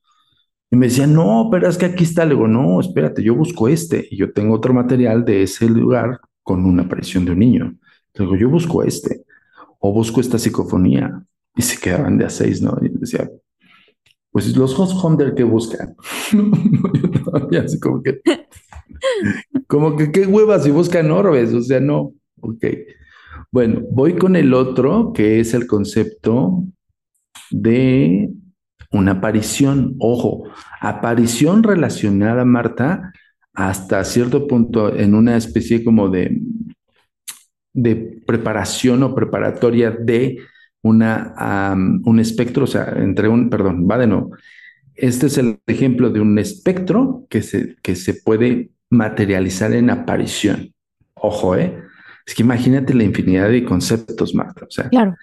Y me decía, no, pero es que aquí está. Le digo, no, espérate, yo busco este y yo tengo otro material de ese lugar con una aparición de un niño. Luego yo busco este o busco esta psicofonía y se quedaban de a seis, ¿no? Y decía, pues los host hunter que buscan. (laughs) yo así como que, como que qué huevas si buscan orbes, o sea, no. Ok. Bueno, voy con el otro que es el concepto de una aparición. Ojo, aparición relacionada, Marta, hasta cierto punto en una especie como de, de preparación o preparatoria de una, un espectro, o sea, entre un, perdón, va de nuevo. Este es el ejemplo de un espectro que se, que se puede materializar en aparición. Ojo, ¿eh? Es que imagínate la infinidad de conceptos, Marta. O sea, claro.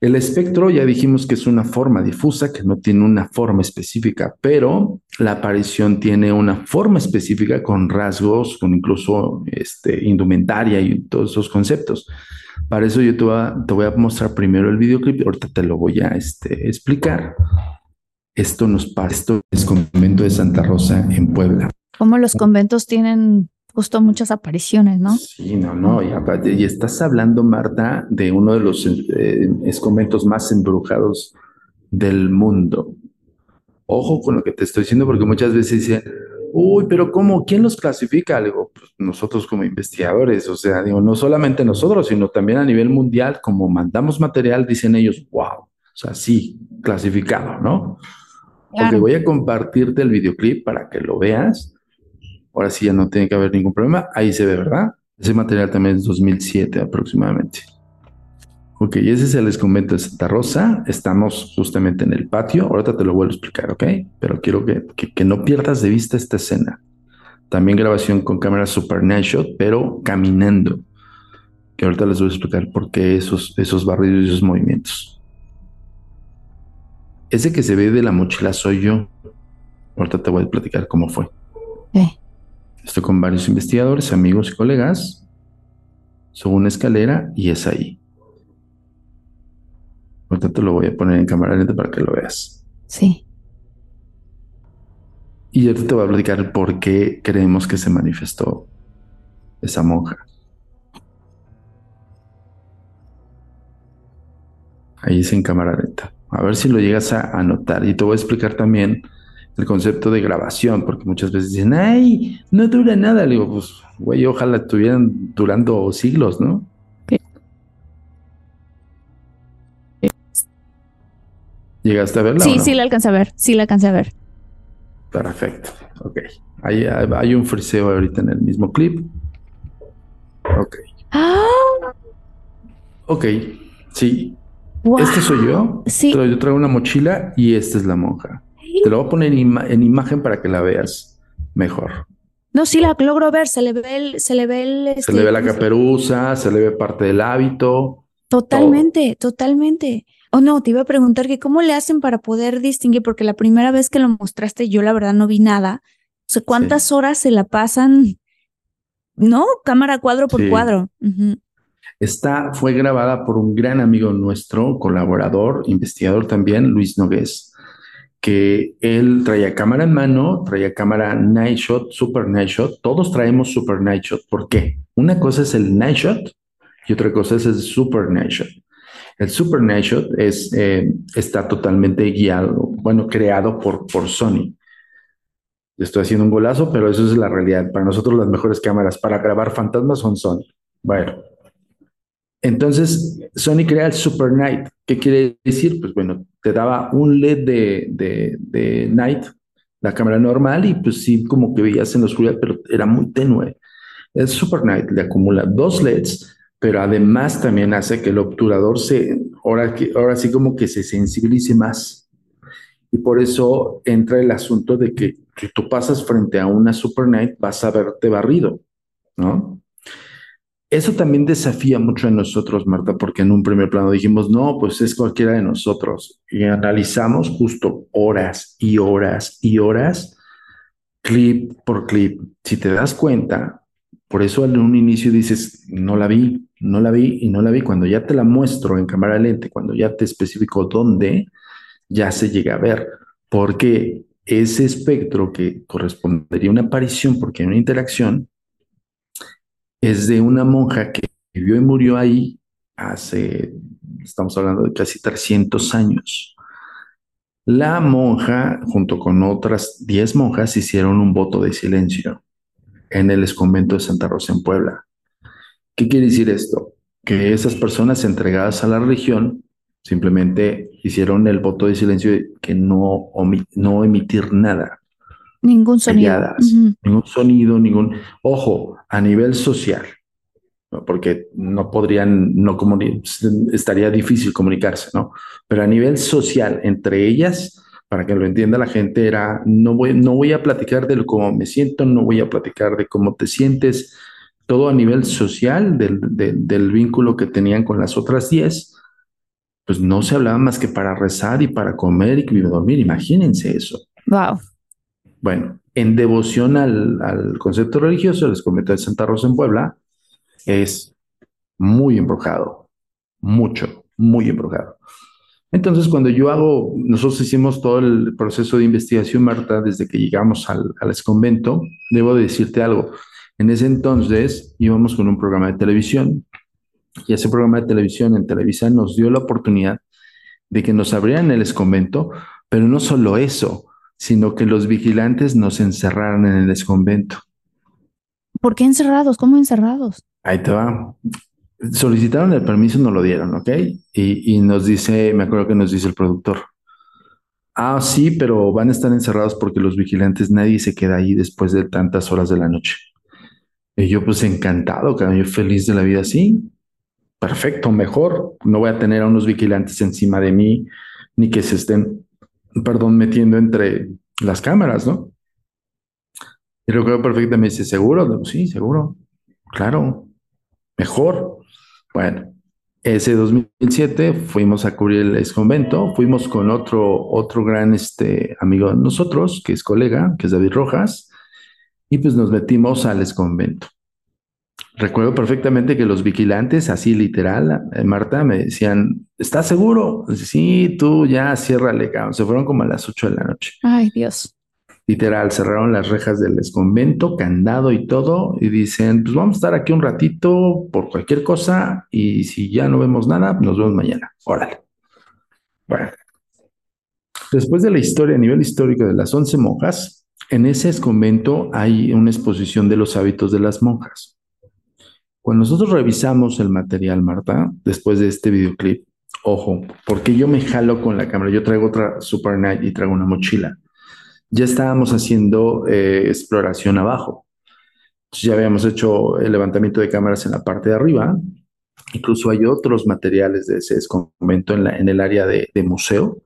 El espectro ya dijimos que es una forma difusa, que no tiene una forma específica, pero la aparición tiene una forma específica con rasgos, con incluso este, indumentaria y todos esos conceptos. Para eso yo te voy a, mostrar primero el videoclip, ahorita te lo voy a este, explicar. Esto nos pasa, esto es convento de Santa Rosa en Puebla. ¿Cómo los conventos tienen justo muchas apariciones, ¿no? Sí, no, no, y, estás hablando, Marta, de uno de los eh, escomentos más embrujados del mundo. Ojo con lo que te estoy diciendo, porque muchas veces dicen, uy, pero ¿cómo? ¿Quién los clasifica? Digo, pues nosotros como investigadores, o sea, digo, no solamente nosotros, sino también a nivel mundial, como mandamos material, dicen ellos, wow, o sea, sí, clasificado, ¿no? Porque voy a compartirte el videoclip para que lo veas Ahora sí ya no tiene que haber ningún problema. Ahí se ve, ¿verdad? Ese material también es 2007 aproximadamente. Ok, ese es el convento de Santa Rosa. Estamos justamente en el patio. Ahorita te lo vuelvo a explicar, ¿ok? Pero quiero que, que, no pierdas de vista esta escena. También grabación con cámara Super Shot, pero caminando. Que ahorita les voy a explicar por qué esos, esos barridos y esos movimientos. Ese que se ve de la mochila soy yo. Ahorita te voy a platicar cómo fue. Estoy con varios investigadores, amigos y colegas. Subo una escalera y es ahí. Ahorita te lo voy a poner en cámara lenta para que lo veas. Sí. Y yo te voy a platicar por qué creemos que se manifestó esa monja. Ahí es en cámara lenta. A ver si lo llegas a anotar. Y te voy a explicar también el concepto de grabación, porque muchas veces dicen, ay, no dura nada. Le digo, pues, güey, ojalá estuvieran durando siglos, ¿no? ¿Llegaste a verla? Sí, sí la alcancé a ver, sí la alcancé a ver. Perfecto, ok. Hay, hay un friseo ahorita en el mismo clip. Ok. ¡Ah! Ok, sí. Este soy yo. Sí. Yo traigo una mochila y esta es la monja. Te lo voy a poner en, imagen para que la veas mejor. No, sí la logro ver, se le ve el, se le ve el, se le ve la este, caperuza, se le ve parte del hábito. Totalmente, totalmente. Oh, no, te iba a preguntar que cómo le hacen para poder distinguir, porque la primera vez que lo mostraste yo la verdad no vi nada. O sea, ¿cuántas horas se la pasan? ¿No? Cámara cuadro por cuadro. Esta fue grabada por un gran amigo nuestro, colaborador, investigador también, Luis Nogués, que él traía cámara en mano, traía cámara Night Shot, Super Night Shot. Todos traemos Super Night Shot. ¿Por qué? Una cosa es el Night Shot y otra cosa es el Super Night Shot. El Super Night Shot es, eh, está totalmente guiado, bueno, creado por, por Sony. Estoy haciendo un golazo, pero eso es la realidad. Para nosotros las mejores cámaras para grabar fantasmas son Sony. Bueno, entonces, Sony crea el Super Night. ¿Qué quiere decir? Pues bueno, te daba un LED de, de, Night, la cámara normal, y pues sí, como que veías en la oscuridad, pero era muy tenue. El Super Night le acumula dos LEDs, pero además también hace que el obturador se, ahora, que, ahora sí como que se sensibilice más. Y por eso entra el asunto de que si tú pasas frente a una Super Night, vas a verte barrido, ¿no? Eso también desafía mucho a nosotros, Marta, porque en un primer plano dijimos, no, pues es cualquiera de nosotros. Y analizamos justo horas y horas y horas, clip por clip. Si te das cuenta, por eso en un inicio dices, no la vi, no la vi y no la vi. Cuando ya te la muestro en cámara lente, cuando ya te especifico dónde, ya se llega a ver. Porque ese espectro que correspondería a una aparición, porque hay una interacción, es de una monja que vivió y murió ahí hace, estamos hablando de casi 300 años. La monja, junto con otras 10 monjas, hicieron un voto de silencio en el convento de Santa Rosa en Puebla. ¿Qué quiere decir esto? Que esas personas entregadas a la religión simplemente hicieron el voto de silencio de que no, no emitir nada. Ningún sonido. Ningún sonido, ningún... Ojo, a nivel social, porque no podrían, no estaría difícil comunicarse, ¿no? Pero a nivel social, entre ellas, para que lo entienda la gente, era, no voy, no voy a platicar de cómo me siento, no voy a platicar de cómo te sientes, todo a nivel social, del, del vínculo que tenían con las otras diez, pues no se hablaba más que para rezar y para comer y dormir, imagínense eso. Wow. Bueno, en devoción al, concepto religioso, el convento de Santa Rosa en Puebla es muy embrujado, mucho, muy embrujado. Entonces, cuando yo hago, nosotros hicimos todo el proceso de investigación, Marta, desde que llegamos al, al convento, debo decirte algo. En ese entonces íbamos con un programa de televisión y ese programa de televisión en Televisa nos dio la oportunidad de que nos abrieran el convento, pero no solo eso, sino que los vigilantes nos encerraron en el desconvento. ¿Por qué encerrados? ¿Cómo encerrados? Ahí te va. Solicitaron el permiso, no lo dieron, ¿ok? Y, y nos dice, me acuerdo que nos dice el productor, ah, sí, pero van a estar encerrados porque los vigilantes, nadie se queda ahí después de tantas horas de la noche. Y yo pues encantado, yo feliz de la vida, sí, perfecto, mejor, no voy a tener a unos vigilantes encima de mí, ni que se estén perdón, metiendo entre las cámaras, ¿no? Y recuerdo perfectamente, me dice, ¿seguro? Sí, seguro. Claro, mejor. Bueno, ese 2007 fuimos a cubrir el ex convento, fuimos con otro, otro gran este, amigo de nosotros, que es colega, que es David Rojas, y pues nos metimos al ex convento. Recuerdo perfectamente que los vigilantes, así literal, eh, Marta, me decían, ¿estás seguro? Sí, tú ya ciérrale, cabrón. Se fueron como a las 8 de la noche. Ay, Dios. Literal, cerraron las rejas del convento, candado y todo, y dicen, pues vamos a estar aquí un ratito por cualquier cosa, y si ya no vemos nada, nos vemos mañana. Órale. Bueno. Después de la historia a nivel histórico de las once monjas, en ese convento hay una exposición de los hábitos de las monjas. Cuando nosotros revisamos el material, Marta, después de este videoclip, ojo, porque yo me jalo con la cámara, yo traigo otra Super Night y traigo una mochila ya estábamos haciendo eh, exploración abajo. ya habíamos hecho el levantamiento de cámaras en la parte de arriba. Incluso hay otros materiales de ese convento en, el área de, museo.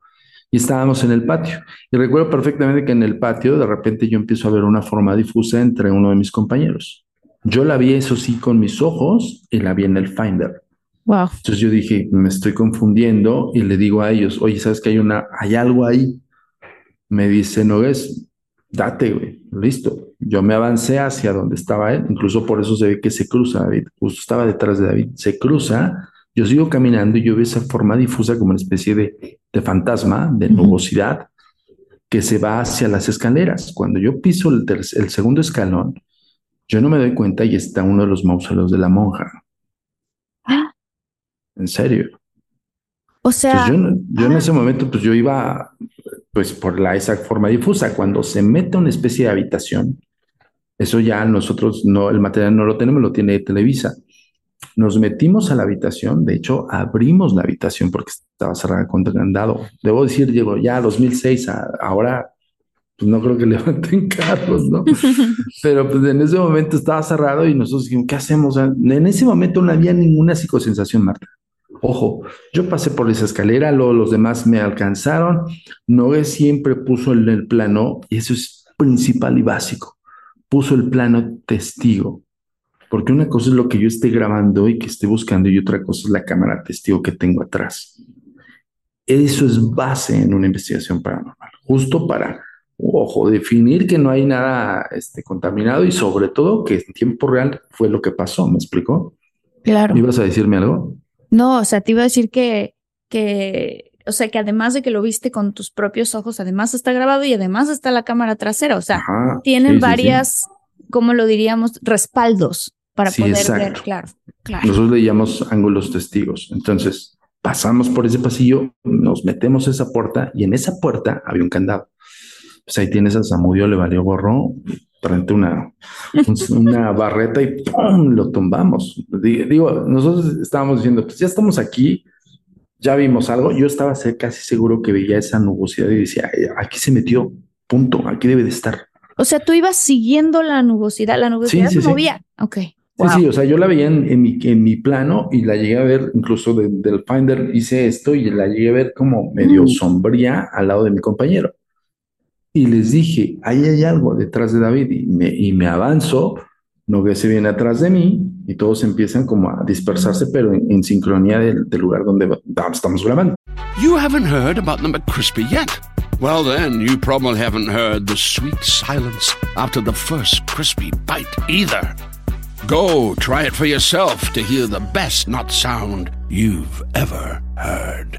Y estábamos en el patio. Y recuerdo perfectamente que en el patio de repente yo empiezo a ver una forma difusa entre uno de mis compañeros. Yo la vi, eso sí, con mis ojos y la vi en el Finder. Wow. Entonces yo dije, me estoy confundiendo y le digo a ellos, oye, ¿sabes que hay una, hay algo ahí? me dice Nogués, date, güey, listo. Yo me avancé hacia donde estaba él, incluso por eso se ve que se cruza David, justo estaba detrás de David, se cruza, yo sigo caminando y yo veo esa forma difusa como una especie de, de fantasma, de nubosidad, que se va hacia las escaleras. Cuando yo piso el, el segundo escalón, yo no me doy cuenta y está uno de los mausoleos de la monja. Ah. En serio. O sea, yo, yo en ese momento, pues yo iba pues por la, esa forma difusa. Cuando se mete una especie de habitación, eso ya nosotros no, el material no lo tenemos, lo tiene Televisa. Nos metimos a la habitación, de hecho abrimos la habitación porque estaba cerrada con candado. Debo decir, llegó ya 2006, ahora pues no creo que (laughs) levanten carros, ¿no? (laughs) Pero pues en ese momento estaba cerrado y nosotros dijimos, ¿qué hacemos? En ese momento no había ninguna psicosensación, Marta. Ojo, yo pasé por esa escalera, luego los demás me alcanzaron. Noé siempre puso en el plano, y eso es principal y básico, puso el plano testigo. Porque una cosa es lo que yo esté grabando y que esté buscando, y otra cosa es la cámara testigo que tengo atrás. Eso es base en una investigación paranormal, justo para, ojo, definir que no hay nada este, contaminado y sobre todo que en tiempo real fue lo que pasó. ¿Me explicó? Claro. ¿Ibas a decirme algo? No, o sea, te iba a decir que, que, o sea, que además de que lo viste con tus propios ojos, además está grabado y además está la cámara trasera. O sea, tienen varias, ¿cómo lo diríamos? Respaldos para poder ver, claro, claro. Nosotros le llamamos ángulos testigos. Entonces, pasamos por ese pasillo, nos metemos a esa puerta y en esa puerta había un candado. Pues ahí tienes a Samudio, le valió gorro, frente una, una barreta y ¡pum! lo tumbamos. Digo, nosotros estábamos diciendo, pues ya estamos aquí, ya vimos algo. Yo estaba casi seguro que veía esa nubosidad y decía, aquí se metió, punto, aquí debe de estar. O sea, tú ibas siguiendo la nubosidad, la nubosidad se movía. Ok. Sí, sí, o sea, yo la veía en, mi, en mi plano y la llegué a ver, incluso del Finder hice esto y la llegué a ver como medio mm. sombría al lado de mi compañero y les dije, ahí hay algo detrás de David y me, y me avanzo, Nogué se viene atrás de mí y todos empiezan como a dispersarse, pero en, en sincronía del, del lugar donde estamos grabando. You haven't heard about the McCrispy yet. Well, then, you probably haven't heard the sweet silence after the first crispy bite either. Go try it for yourself to hear the best not sound you've ever heard.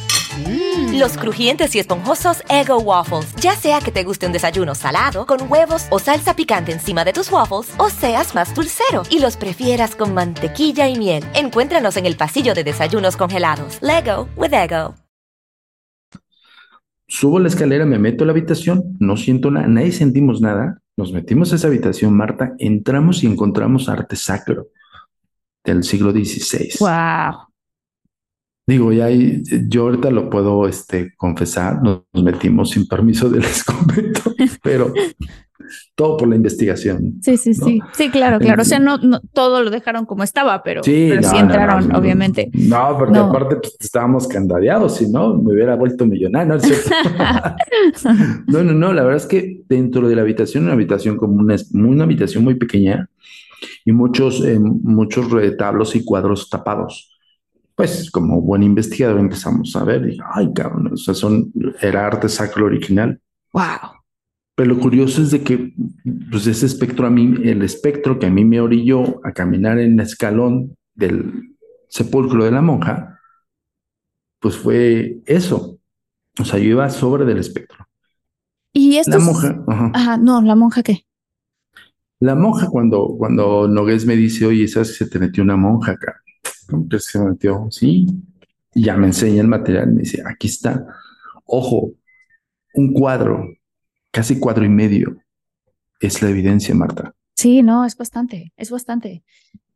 Mm. Los crujientes y esponjosos Ego Waffles. Ya sea que te guste un desayuno salado, con huevos o salsa picante encima de tus waffles, o seas más dulcero y los prefieras con mantequilla y miel. Encuéntranos en el pasillo de desayunos congelados. Lego with Ego. Subo la escalera, me meto a la habitación, no siento nada, nadie sentimos nada. Nos metimos a esa habitación, Marta, entramos y encontramos arte sacro del siglo XVI. ¡Wow! Digo, ya yo ahorita lo puedo este, confesar, nos, metimos sin permiso del (laughs) convento, pero todo por la investigación. Sí, sí, sí. Sí, claro, claro. O sea, no, no todo lo dejaron como estaba, pero sí, entraron, obviamente. No, porque aparte pues, estábamos candadeados, si no, me hubiera vuelto millonario. (laughs) ¿no, no, no, la verdad es que dentro de la habitación, una habitación como una, una habitación muy pequeña y muchos, eh, muchos retablos y cuadros tapados pues como buen investigador empezamos a ver, y, ay, cabrón, o sea, son, era arte sacro original. Wow. Pero lo curioso es de que, pues ese espectro a mí, el espectro que a mí me orilló a caminar en el escalón del sepulcro de la monja, pues fue eso. O sea, yo iba sobre del espectro. Y esto La monja, ajá. Ajá, no, la monja qué. La monja cuando, cuando Nogués me dice, oye, ¿sabes que se te metió una monja acá? ¿Cómo crees que se me metió? Sí. Y ya me enseña el material me dice, aquí está. Ojo, un cuadro, casi cuadro y medio. Es la evidencia, Marta. Sí, no, es bastante, es bastante.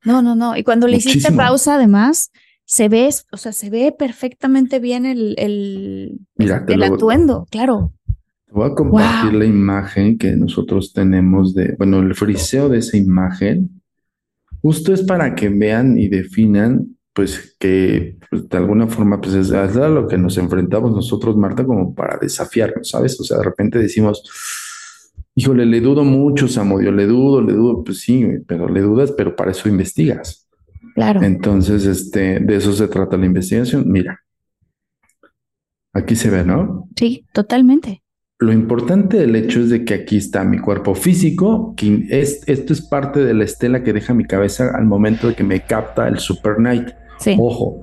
No, no, no. Y cuando le hiciste Muchísimo. pausa, además, se ve, o sea, se ve perfectamente bien el, el, Mira, el lo- atuendo, claro. Te voy a compartir Wow. la imagen que nosotros tenemos de, bueno, el friseo de esa imagen. Justo es para que vean y definan, pues, que pues, de alguna forma, pues, es a lo que nos enfrentamos nosotros, Marta, como para desafiarnos, ¿sabes? O sea, de repente decimos, híjole, le dudo mucho, Samudio, le dudo, le dudo, pues sí, pero le dudas, pero para eso investigas. Claro. Entonces, este, de eso se trata la investigación. Mira, aquí se ve, ¿no? Sí, totalmente. Lo importante del hecho es de que aquí está mi cuerpo físico, que es, esto es parte de la estela que deja mi cabeza al momento de que me capta el Super Night. Sí. Ojo,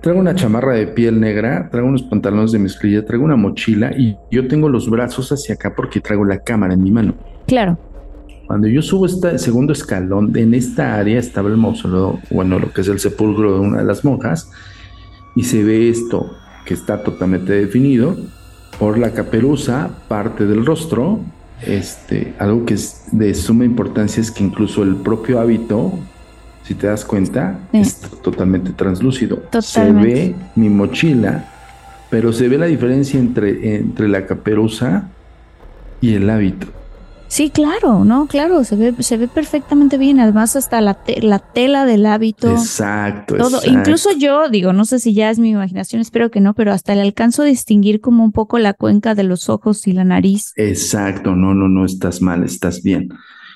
traigo una chamarra de piel negra, traigo unos pantalones de mezclilla, traigo una mochila y yo tengo los brazos hacia acá porque traigo la cámara en mi mano. Claro. Cuando yo subo este segundo escalón, en esta área estaba el mausoleo, bueno, lo que es el sepulcro de una de las monjas, y se ve esto que está totalmente definido por la caperuza, parte del rostro. Este, algo que es de suma importancia es que incluso el propio hábito, si te das cuenta, Sí. es totalmente translúcido. Totalmente. Se ve mi mochila, pero se ve la diferencia entre, entre la caperuza y el hábito. Sí, claro, no, claro, se ve, se ve perfectamente bien. Además, hasta la, te- la tela del hábito. Exacto, Todo, exacto. incluso yo digo, no sé si ya es mi imaginación, espero que no, pero hasta le alcanzo a distinguir como un poco la cuenca de los ojos y la nariz. Exacto, no, no, no estás mal, estás bien.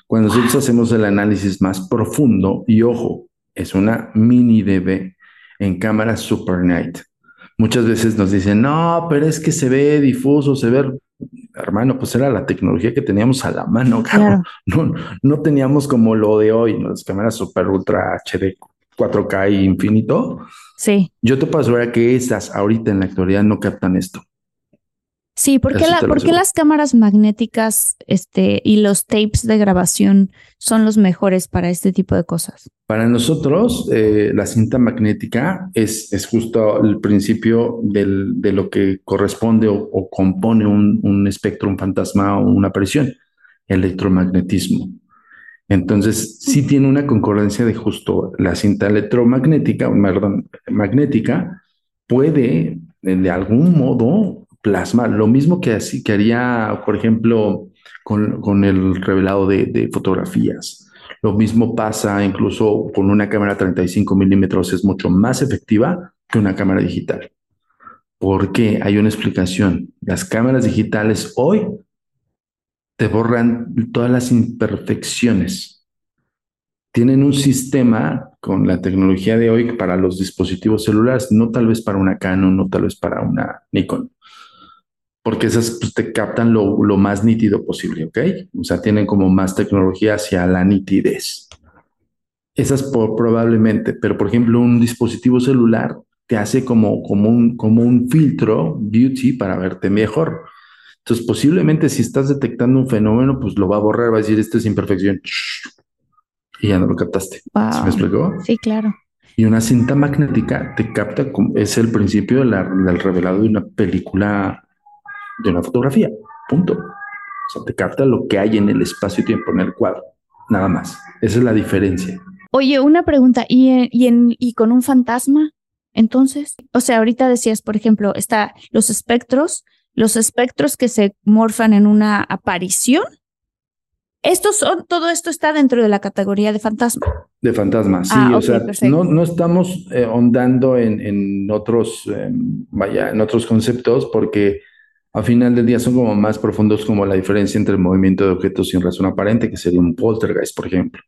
Cuando nosotros hacemos el análisis más profundo, y ojo, es una mini DB en cámara Super Night. Muchas veces nos dicen, no, pero es que se ve difuso, se ve, hermano, pues era la tecnología que teníamos a la mano, Claro. No, no teníamos como lo de hoy, ¿no? las cámaras Super Ultra HD 4K y infinito. Sí, Yo te puedo asegurar que esas ahorita en la actualidad no captan esto. Sí, ¿por qué, Eso la, por qué las cámaras magnéticas este, y los tapes de grabación son los mejores para este tipo de cosas? Para nosotros, eh, la cinta magnética es, es justo el principio del- de lo que corresponde o, o compone un, un espectro, un fantasma o una aparición, electromagnetismo. Entonces, sí tiene una concordancia de justo la cinta electromagnética, perdón, magnética, puede eh, de algún modo plasmar lo mismo que, así, que haría, por ejemplo, con, con el revelado de, de fotografías. Lo mismo pasa incluso con una cámara 35 milímetros, es mucho más efectiva que una cámara digital. ¿Por qué? Hay una explicación. Las cámaras digitales hoy te borran todas las imperfecciones. Tienen un sistema con la tecnología de hoy para los dispositivos celulares, no tal vez para una Canon, no tal vez para una Nikon, porque esas pues, te captan lo, lo más nítido posible, ¿ok? O sea, tienen como más tecnología hacia la nitidez. Esas por, probablemente, pero por ejemplo, un dispositivo celular te hace como, como, un, como un filtro beauty para verte mejor. Entonces, posiblemente si estás detectando un fenómeno, pues lo va a borrar, va a decir, esta es imperfección. Y ya no lo captaste. ¿Sí Wow. me explicó? Sí, claro. Y una cinta magnética te capta, es el principio del revelado de una película, de una fotografía. Punto. O sea, te capta lo que hay en el espacio-tiempo, en el cuadro. Nada más. Esa es la diferencia. Oye, una pregunta, ¿y, en- y, en, y con un fantasma? Entonces, o sea, ahorita decías, por ejemplo, está los espectros, los espectros que se morfan en una aparición. Estos son, todo esto está dentro de la categoría de fantasma. De fantasma, sí, Ah, o sea, perfecto. no, no estamos eh, ahondando en, en otros, eh, vaya, en otros conceptos porque a final del día son como más profundos como la diferencia entre el movimiento de objetos sin razón aparente, que sería un poltergeist, por ejemplo,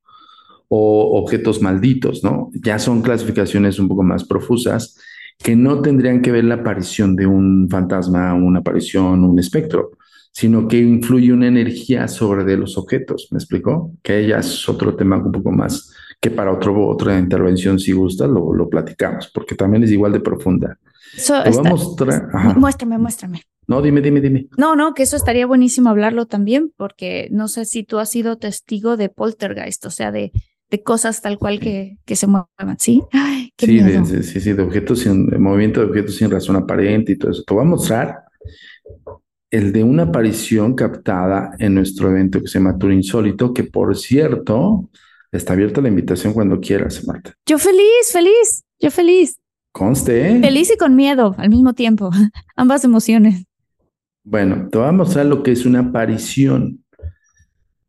o objetos malditos, ¿no? Ya son clasificaciones un poco más profusas que no tendrían que ver la aparición de un fantasma, una aparición, un espectro, sino que influye una energía sobre de los objetos. ¿Me explicó? Que ella es otro tema un poco más que para otro, otra intervención, si gustas, lo, lo platicamos, porque también es igual de profunda. Eso Te voy a está- mostrar. ajá. Muéstrame, muéstrame. No, dime, dime, dime. No, no, que eso estaría buenísimo hablarlo también, porque no sé si tú has sido testigo de poltergeist, o sea, de, de cosas tal cual que, que se muevan, ¿sí? Ay, qué Sí, de, miedo. de- sí, sí, de objetos sin, de movimiento de objetos sin razón aparente y todo eso. Te voy a mostrar el de una aparición captada en nuestro evento que se llama Tour Insólito, que por cierto, está abierta la invitación cuando quieras, Marta. Yo feliz, feliz, yo feliz. Conste, ¿eh? Feliz y con miedo al mismo tiempo. (laughs) Ambas emociones. Bueno, te voy a mostrar lo que es una aparición.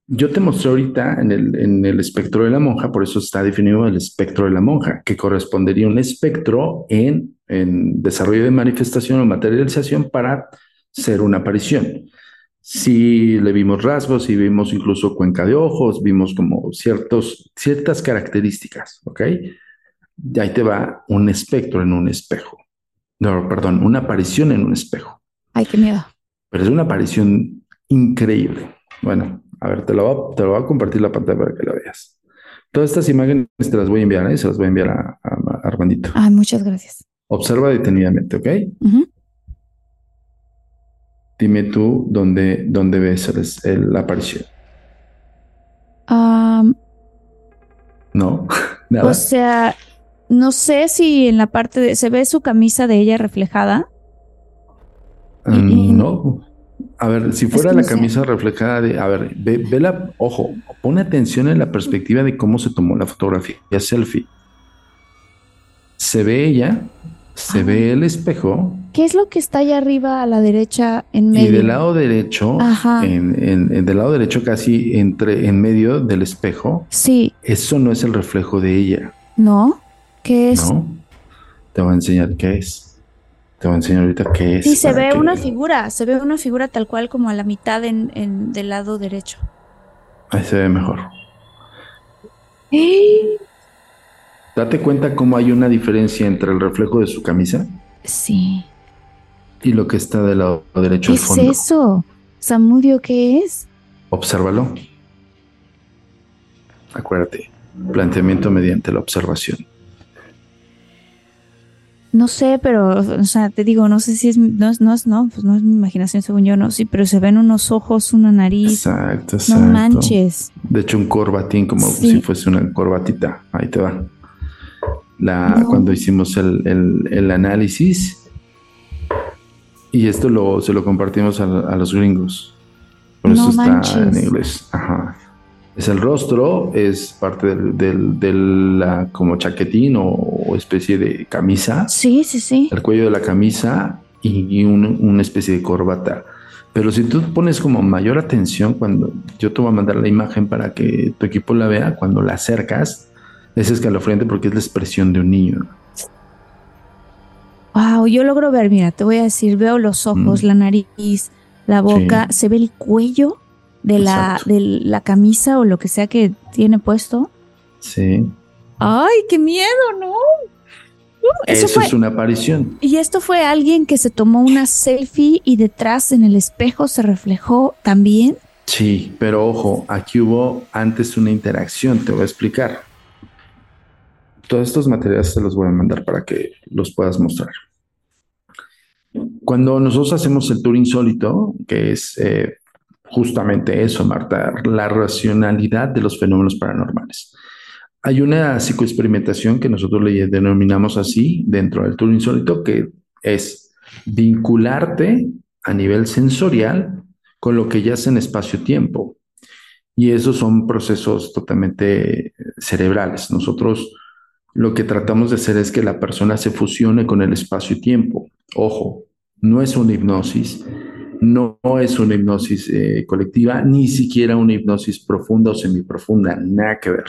Yo te mostré ahorita en el, en el espectro de la monja, por eso está definido el espectro de la monja, que correspondería a un espectro en, en desarrollo de manifestación o materialización para ser una aparición. Si le vimos rasgos, si vimos incluso cuenca de ojos, vimos como ciertos, ciertas características, ¿ok? Ahí te va un espectro en un espejo. No, perdón, una aparición en un espejo Ay, qué miedo. pero es una aparición increíble. Bueno, a ver, te lo voy a, te lo voy a compartir la pantalla para que la veas. Todas estas imágenes te las voy a enviar, ¿eh? Se las voy a enviar a, a- a Armandito. Ay, muchas gracias. Observa detenidamente, ¿ok? Dime tú dónde, dónde ves el- el- la aparición. ¿No? (laughs) Nada. o sea, no sé si en la parte de, se ve su camisa de ella reflejada. Mm, no. A ver, si fuera que la sé. camisa reflejada de, a ver, ve, ve la, ojo, pone atención en la perspectiva de cómo se tomó la fotografía selfie. Se ve ella, se Ah. ve el espejo ¿Qué es lo que está allá arriba a la derecha en y medio? del lado derecho, Ajá. en, en- en- del lado derecho casi entre, en medio del espejo, Sí, eso no es el reflejo de ella, ¿no? ¿Qué es? ¿no? Te voy a enseñar qué es. Te voy a enseñar ahorita qué es. Sí, se ve que- una figura, se ve una figura tal cual como a la mitad en, en- del lado derecho. Ahí se ve mejor. ¡Eh! Date cuenta cómo hay una diferencia entre el reflejo de su camisa Sí. y lo que está del lado derecho ¿Qué al es fondo. eso? ¿Samudio qué es? Obsérvalo. Acuérdate, planteamiento mediante la observación. No sé, pero, o sea, te digo, no sé si es, no es, no es, no, pues no es mi imaginación según yo, no, sí, pero se ven unos ojos, una nariz, Exacto, no exacto. manches. De hecho, un corbatín, como Sí. si fuese una corbatita. Ahí te va. La, No. Cuando hicimos el, el- el análisis, y esto lo, se lo compartimos a, a los gringos. Por No eso está manches. en inglés. Ajá. Es el rostro, es parte del, del- de la como chaquetín o, o especie de camisa, Sí, sí, sí. el cuello de la camisa y, y un- una especie de corbata. Pero si tú pones como mayor atención cuando yo te voy a mandar la imagen para que tu equipo la vea, cuando la acercas, es escalofriante porque es la expresión de un niño. Wow, yo logro ver, mira, te voy a decir, veo los ojos, Mm. la nariz, la boca, se ve el cuello de la, de la camisa o lo que sea que tiene puesto. Sí. ¡Ay, qué miedo, no! Uh, Eso, eso fue, es una aparición. Y esto fue alguien que se tomó una selfie y detrás en el espejo se reflejó también. Sí, pero ojo, aquí hubo antes una interacción, te voy a explicar. Todos estos materiales te los voy a mandar para que los puedas mostrar. Cuando nosotros hacemos el tour insólito, que es eh, justamente eso, Marta, la racionalidad de los fenómenos paranormales. Hay una psicoexperimentación que nosotros le denominamos así dentro del tour insólito, que es vincularte a nivel sensorial con lo que ya es en espacio-tiempo. Y esos son procesos totalmente cerebrales. Nosotros lo que tratamos de hacer es que la persona se fusione con el espacio-tiempo. Ojo, no es una hipnosis, no es una hipnosis eh, colectiva, ni siquiera una hipnosis profunda o semiprofunda, nada que ver.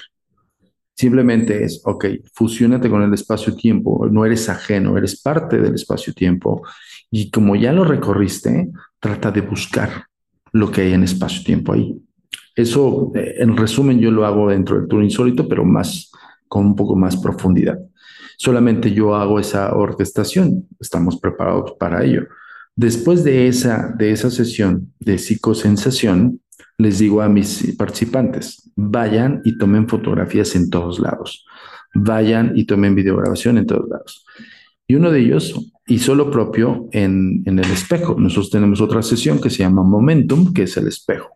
Simplemente es, ok, fusiónate con el espacio-tiempo, no eres ajeno, eres parte del espacio-tiempo. Y como ya lo recorriste, trata de buscar lo que hay en espacio-tiempo ahí. Eso, eh, en resumen, yo lo hago dentro del tour insólito, pero más, con un poco más profundidad. Solamente yo hago esa orquestación, estamos preparados para ello. Después de esa, de esa sesión de psicosensación, les digo a mis participantes, vayan y tomen fotografías en todos lados, vayan y tomen videograbación en todos lados. Y uno de ellos hizo lo propio en, en el espejo. Nosotros tenemos otra sesión que se llama Momentum, que es el espejo.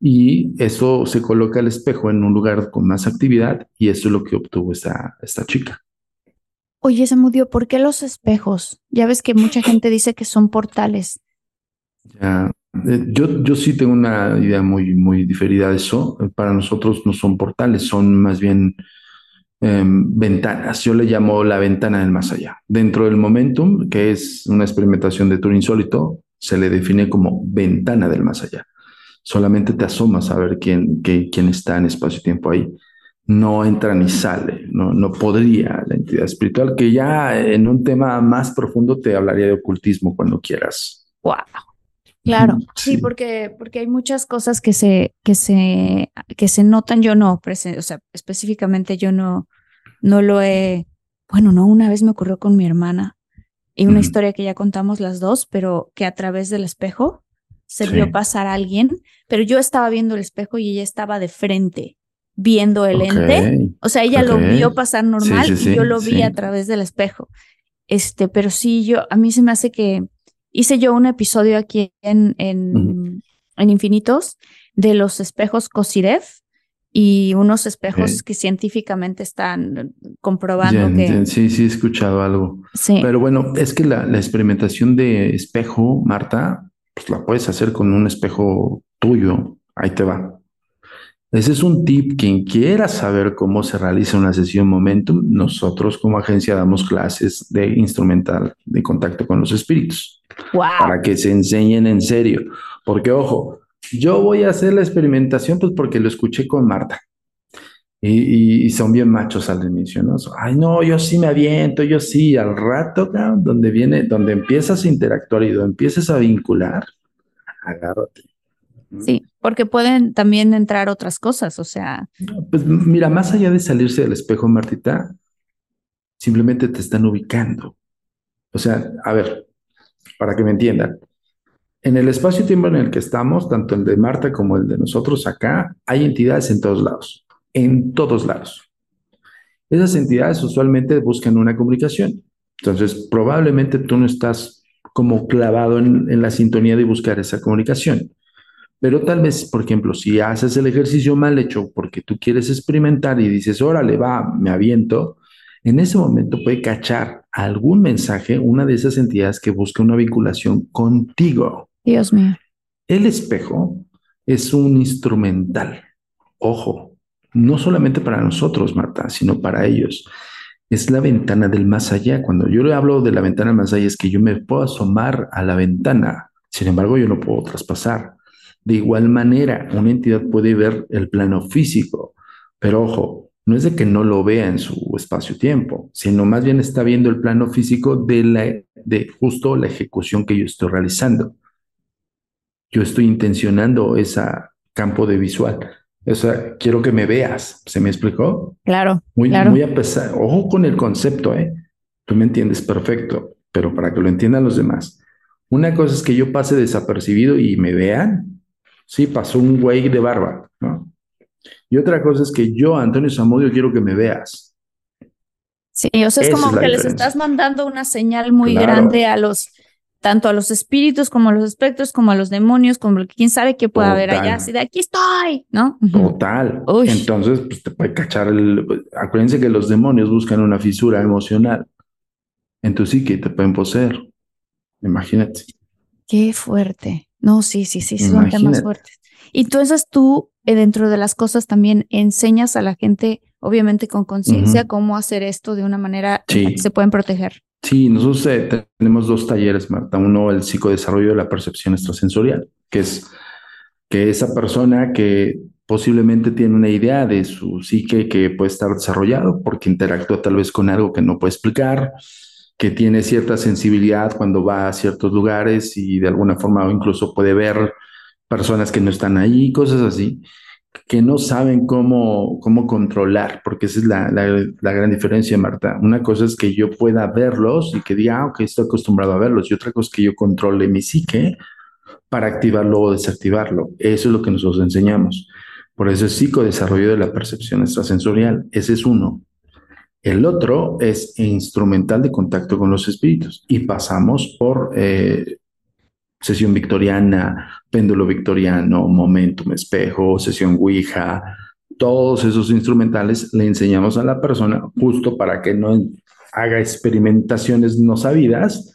Y eso se coloca el espejo en un lugar con más actividad y eso es lo que obtuvo esta, esta chica. Oye, Samudio, ¿por qué los espejos? Ya ves que mucha gente dice que son portales. Eh, yo, yo sí tengo una idea muy, muy diferida de eso. Para nosotros no son portales, son más bien em, ventanas. Yo le llamo la ventana del más allá. Dentro del momentum, que es una experimentación de tour insólito, se le define como ventana del más allá. Solamente te asomas a ver quién, quién está en espacio-tiempo ahí no entra ni sale, no, no podría la entidad espiritual, que ya en un tema más profundo te hablaría de ocultismo cuando quieras. Wow. Claro, sí, porque, porque hay muchas cosas que se, que se, que se notan, yo no, o sea, específicamente yo no, no lo he, bueno, no, una vez me ocurrió con mi hermana y una historia que ya contamos las dos, pero que a través del espejo se vio pasar a alguien, pero yo estaba viendo el espejo y ella estaba de frente viendo el ente. O sea, ella lo vio pasar normal y yo lo vi a través del espejo. Este, pero sí, yo, a mí se me hace que hice yo un episodio aquí en, en, en Infinitos de los espejos Kosirev y unos espejos que científicamente están comprobando que... Sí, sí, he escuchado algo. Sí. Pero bueno, es que la, la experimentación de espejo, Marta, pues la puedes hacer con un espejo tuyo. Ahí te va. Ese es un tip. Quien quiera saber cómo se realiza una sesión Momentum, nosotros como agencia damos clases de instrumental de contacto con los espíritus. Para que se enseñen en serio. Porque, ojo, yo voy a hacer la experimentación pues porque lo escuché con Marta. Y, son bien machos al inicio, ¿no? Ay, no, yo sí me aviento, yo sí. Al rato, donde viene, donde empiezas a interactuar y donde empiezas a vincular, agárrate Sí, porque pueden también entrar otras cosas, o sea. Pues mira, más allá de salirse del espejo, Martita, simplemente te están ubicando. O sea, a ver, para que me entiendan, en el espacio-tiempo en el que estamos, tanto el de Marta como el de nosotros acá, hay entidades en todos lados, en todos lados. Esas entidades usualmente buscan una comunicación. Entonces, probablemente tú no estás como clavado en, en la sintonía de buscar esa comunicación. Pero tal vez, por ejemplo, si haces el ejercicio mal hecho porque tú quieres experimentar y dices, órale, va, me aviento, en ese momento puede cachar algún mensaje, una de esas entidades que busca una vinculación contigo. Dios mío. El espejo es un instrumental. Ojo, no solamente para nosotros, Marta, sino para ellos. Es la ventana del más allá. Cuando yo le hablo de la ventana del más allá, es que yo me puedo asomar a la ventana. Sin embargo, yo no puedo traspasar. De igual manera, una entidad puede ver el plano físico, pero ojo, no es de que no lo vea en su espacio-tiempo, sino más bien está viendo el plano físico de, la, de justo la ejecución que yo estoy realizando. Yo estoy intencionando ese campo de visual. O sea, quiero que me veas. ¿Se me explicó? Claro. Muy, claro. muy a pesar. Ojo con el concepto, ¿eh? Tú me entiendes perfecto, pero para que lo entiendan los demás. Una cosa es que yo pase desapercibido y me vean, Sí, pasó un güey de barba, ¿no? Y otra cosa es que yo, Antonio Zamudio, quiero que me veas. Sí, o sea, es como que les estás mandando una señal muy grande a los, tanto a los espíritus como a los espectros, como a los demonios, como quién sabe qué puede haber allá, así de aquí estoy, ¿no? Total. Entonces, pues te puede cachar el. Acuérdense que los demonios buscan una fisura emocional en tu psique te pueden poseer. Imagínate. Qué fuerte. No, sí, sí, sí, son temas fuertes. Y entonces tú, eh, dentro de las cosas, también enseñas a la gente, obviamente con conciencia, cómo hacer esto de una manera que se pueden proteger. Sí, nosotros eh, tenemos dos talleres, Marta. Uno, el psicodesarrollo de la percepción extrasensorial, que es que esa persona que posiblemente tiene una idea de su psique que puede estar desarrollado porque interactúa tal vez con algo que no puede explicar, que tiene cierta sensibilidad cuando va a ciertos lugares y de alguna forma incluso puede ver personas que no están ahí, cosas así, que no saben cómo, cómo controlar, porque esa es la, la, gran diferencia, Marta. Una cosa es que yo pueda verlos y que diga, ah, ok, estoy acostumbrado a verlos, y otra cosa es que yo controle mi psique para activarlo o desactivarlo. Eso es lo que nosotros enseñamos. Por eso es psicodesarrollo de la percepción extrasensorial. Ese es uno. El otro es instrumental de contacto con los espíritus y pasamos por eh, sesión victoriana, péndulo victoriano, momentum espejo, sesión Ouija, todos esos instrumentales le enseñamos a la persona justo para que no haga experimentaciones no sabidas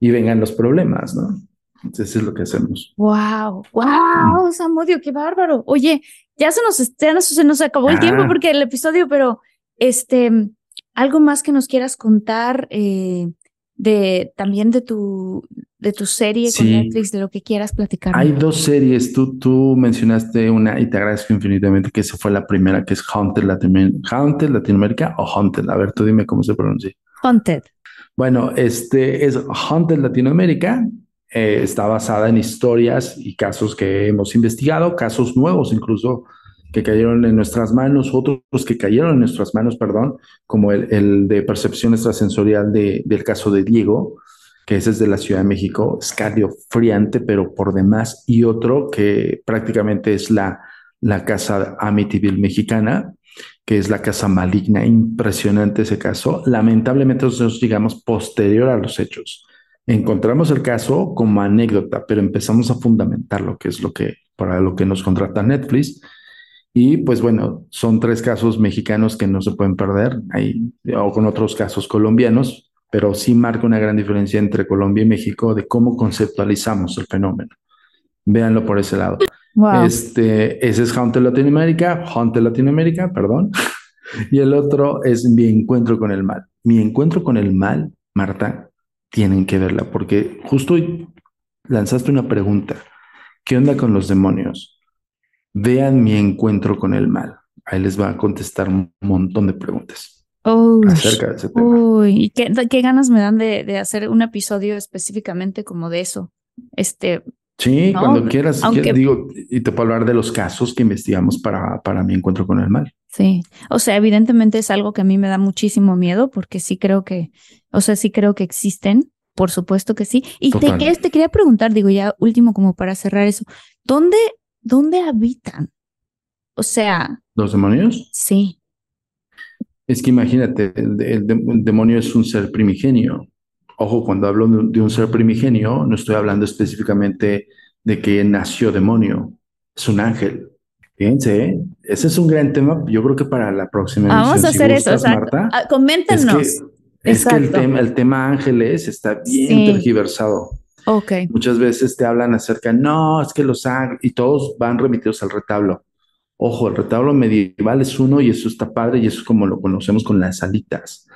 y vengan los problemas, ¿no? Entonces, eso es lo que hacemos. ¡Wow! ¡Wow! Samudio, qué bárbaro. Oye, ya se nos, se nos acabó el tiempo ah. porque el episodio, pero este, algo más que nos quieras contar eh, de también de tu de tu serie con Netflix, de lo que quieras platicar. Hay dos series. Tú, tú mencionaste una y te agradezco infinitamente que esa fue la primera, que es Haunted, Haunted Latinoamérica o Haunted. A ver, tú dime cómo se pronuncia. Haunted. Bueno, este es Haunted Latinoamérica. Eh, está basada en historias y casos que hemos investigado, casos nuevos incluso que cayeron en nuestras manos, otros que cayeron en nuestras manos, perdón, como el, el de percepción extrasensorial de, del caso de Diego, que ese es de la Ciudad de México, escalofriante, pero por demás, y otro que prácticamente es la, la casa Amityville mexicana, que es la casa maligna, impresionante ese caso. Lamentablemente nosotros llegamos posterior a los hechos. Encontramos el caso como anécdota, pero empezamos a fundamentar lo que es lo que, para lo que nos contrata Netflix. Y pues bueno, son tres casos mexicanos que no se pueden perder, ahí, o con otros casos colombianos, pero sí marca una gran diferencia entre Colombia y México de cómo conceptualizamos el fenómeno. Véanlo por ese lado. Este, ese es Haunted Latinoamérica, Haunted Latinoamérica, perdón. (laughs) y el otro es Mi Encuentro con el Mal. Mi Encuentro con el Mal, Marta, tienen que verla porque justo hoy lanzaste una pregunta. ¿Qué onda con los demonios? Vean Mi Encuentro con el Mal. Ahí les va a contestar un montón de preguntas acerca de ese tema. Uy, qué, qué ganas me dan de, de, hacer un episodio específicamente como de eso. Este. Sí, cuando quieras, digo, y te puedo hablar de los casos que investigamos para, para mi encuentro con el mal. Sí, o sea, evidentemente es algo que a mí me da muchísimo miedo porque sí creo que, o sea, sí creo que existen, por supuesto que sí. Y te, te quería preguntar, digo ya último como para cerrar eso, ¿dónde, dónde habitan? O sea... ¿Los demonios? Sí. Es que imagínate, el, demonio es un ser primigenio. Ojo, cuando hablo de, un ser primigenio, no estoy hablando específicamente de que nació demonio. Es un ángel. Fíjense, ¿eh? ese es un gran tema. Yo creo que para la próxima Vamos a hacer eso, Marta, ah, coméntenos. Es que, el, tema, el tema ángeles está bien tergiversado. Ok. Muchas veces te hablan acerca, no, es que los ángeles, y todos van remitidos al retablo. Ojo, el retablo medieval es uno y eso está padre y eso es como lo conocemos con las alitas.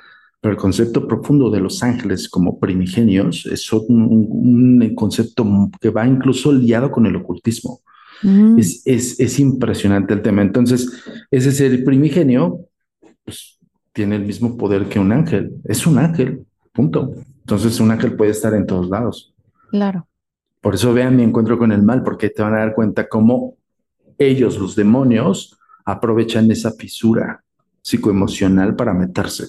Pero el concepto profundo de los ángeles como primigenios es un, concepto que va incluso liado con el ocultismo. Mm. Es, es, impresionante el tema. Entonces, ese ser primigenio pues, tiene el mismo poder que un ángel. Es un ángel, punto. Entonces, un ángel puede estar en todos lados. Claro. Por eso vean mi encuentro con el mal, porque te van a dar cuenta cómo ellos, los demonios, aprovechan esa fisura psicoemocional para meterse.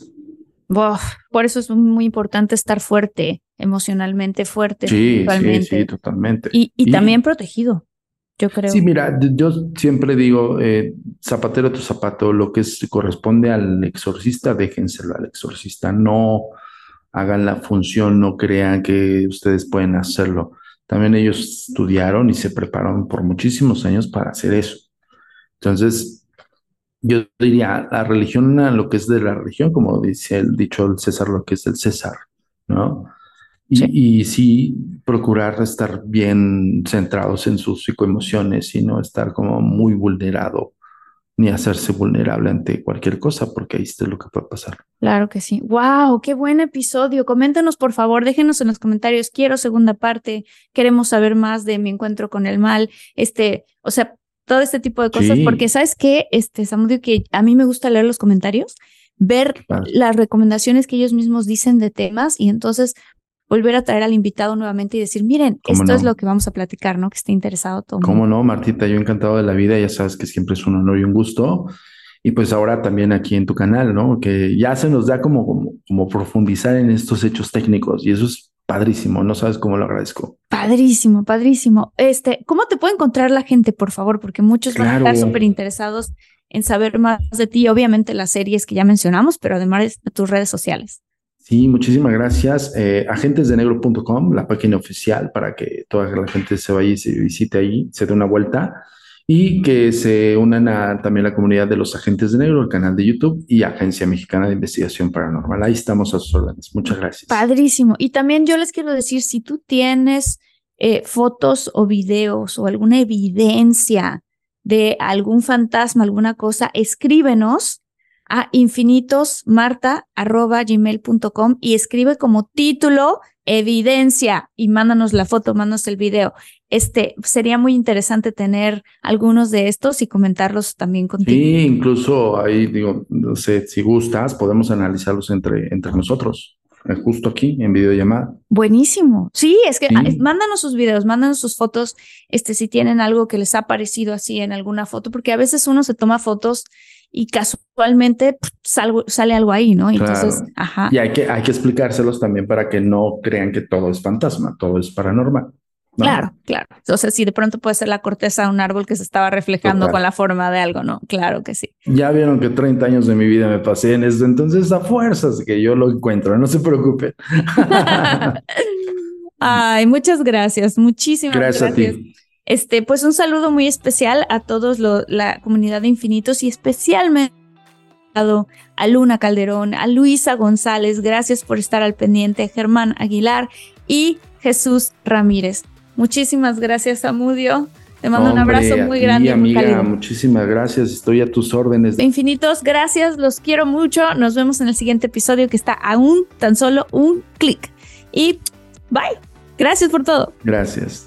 por eso es muy importante estar fuerte, emocionalmente fuerte. Sí, sí, sí, totalmente. Y, también protegido, yo creo. Sí, mira, yo siempre digo, eh, zapatero tu zapato, lo que corresponde al exorcista, déjenselo al exorcista, no hagan la función, no crean que ustedes pueden hacerlo. También ellos estudiaron y se prepararon por muchísimos años para hacer eso. Entonces, yo diría, la religión, lo que es de la religión, como dice el dicho el César, lo que es del César, ¿no? Y sí. procurar estar bien centrados en sus psicoemociones y no estar como muy vulnerado ni hacerse vulnerable ante cualquier cosa, porque ahí está lo que puede pasar. Claro que sí. ¡Wow! ¡Qué buen episodio! Coméntenos, por favor, déjenos en los comentarios. Quiero segunda parte. Queremos saber más de mi encuentro con el mal. Este, o sea, todo este tipo de cosas, porque sabes qué, este, Samudio, que a mí me gusta leer los comentarios, ver las recomendaciones que ellos mismos dicen de temas y entonces volver a traer al invitado nuevamente y decir, miren, ¿Cómo esto es lo que vamos a platicar, ¿no? Que esté interesado todo. ¿Cómo no, Martita? Yo encantado de la vida, ya sabes que siempre es un honor y un gusto. Y pues ahora también aquí en tu canal, ¿no? Que ya se nos da como, como, como profundizar en estos hechos técnicos y eso es padrísimo, no sabes cómo lo agradezco. Padrísimo, padrísimo. Este, ¿cómo te puede encontrar la gente, por favor? Porque muchos van a estar súper interesados en saber más de ti, obviamente las series que ya mencionamos, pero además de tus redes sociales. Sí, muchísimas gracias. Eh, agentesdenegro.com, la página oficial para que toda la gente se vaya y se visite ahí, se dé una vuelta y que se unan a también la comunidad de los agentes de negro, el canal de YouTube y Agencia Mexicana de Investigación Paranormal. Ahí estamos a sus órdenes. Muchas gracias. Padrísimo. Y también yo les quiero decir, si tú tienes eh, fotos o videos o alguna evidencia de algún fantasma, alguna cosa, escríbenos a infinitosmarta.gmail.com y escribe como título evidencia y mándanos la foto, mándanos el video. Este sería muy interesante tener algunos de estos y comentarlos también contigo. Sí, incluso ahí digo, no sé, si gustas, podemos analizarlos entre, entre nosotros, eh, justo aquí en videollamada. Buenísimo. Sí, es que Sí. mándanos sus videos, mándanos sus fotos, este, si tienen algo que les ha parecido así en alguna foto, porque a veces uno se toma fotos y casualmente pff, salgo- sale algo ahí, ¿no? Entonces, Claro. ajá. Y hay que, hay que explicárselos también para que no crean que todo es fantasma, todo es paranormal. ¿no? Claro, claro. O sea, si de pronto puede ser la corteza de un árbol que se estaba reflejando Total. con la forma de algo, ¿no? Claro que sí. Ya vieron que 30 años de mi vida me pasé en esto, entonces a fuerzas que yo lo encuentro, no se preocupen. (laughs) Ay, muchas gracias, muchísimas Gracias a gracias. ti. Este, pues un saludo muy especial a todos lo- la comunidad de Infinitos y especialmente a Luna Calderón, a Luisa González, gracias por estar al pendiente, Germán Aguilar y Jesús Ramírez. Muchísimas gracias, Amudio. Te mando un abrazo muy ti, grande. muy amiga, muchísimas gracias, estoy a tus órdenes. De Infinitos, gracias, los quiero mucho. Nos vemos en el siguiente episodio que está a un tan solo un clic. Y bye. Gracias por todo. Gracias.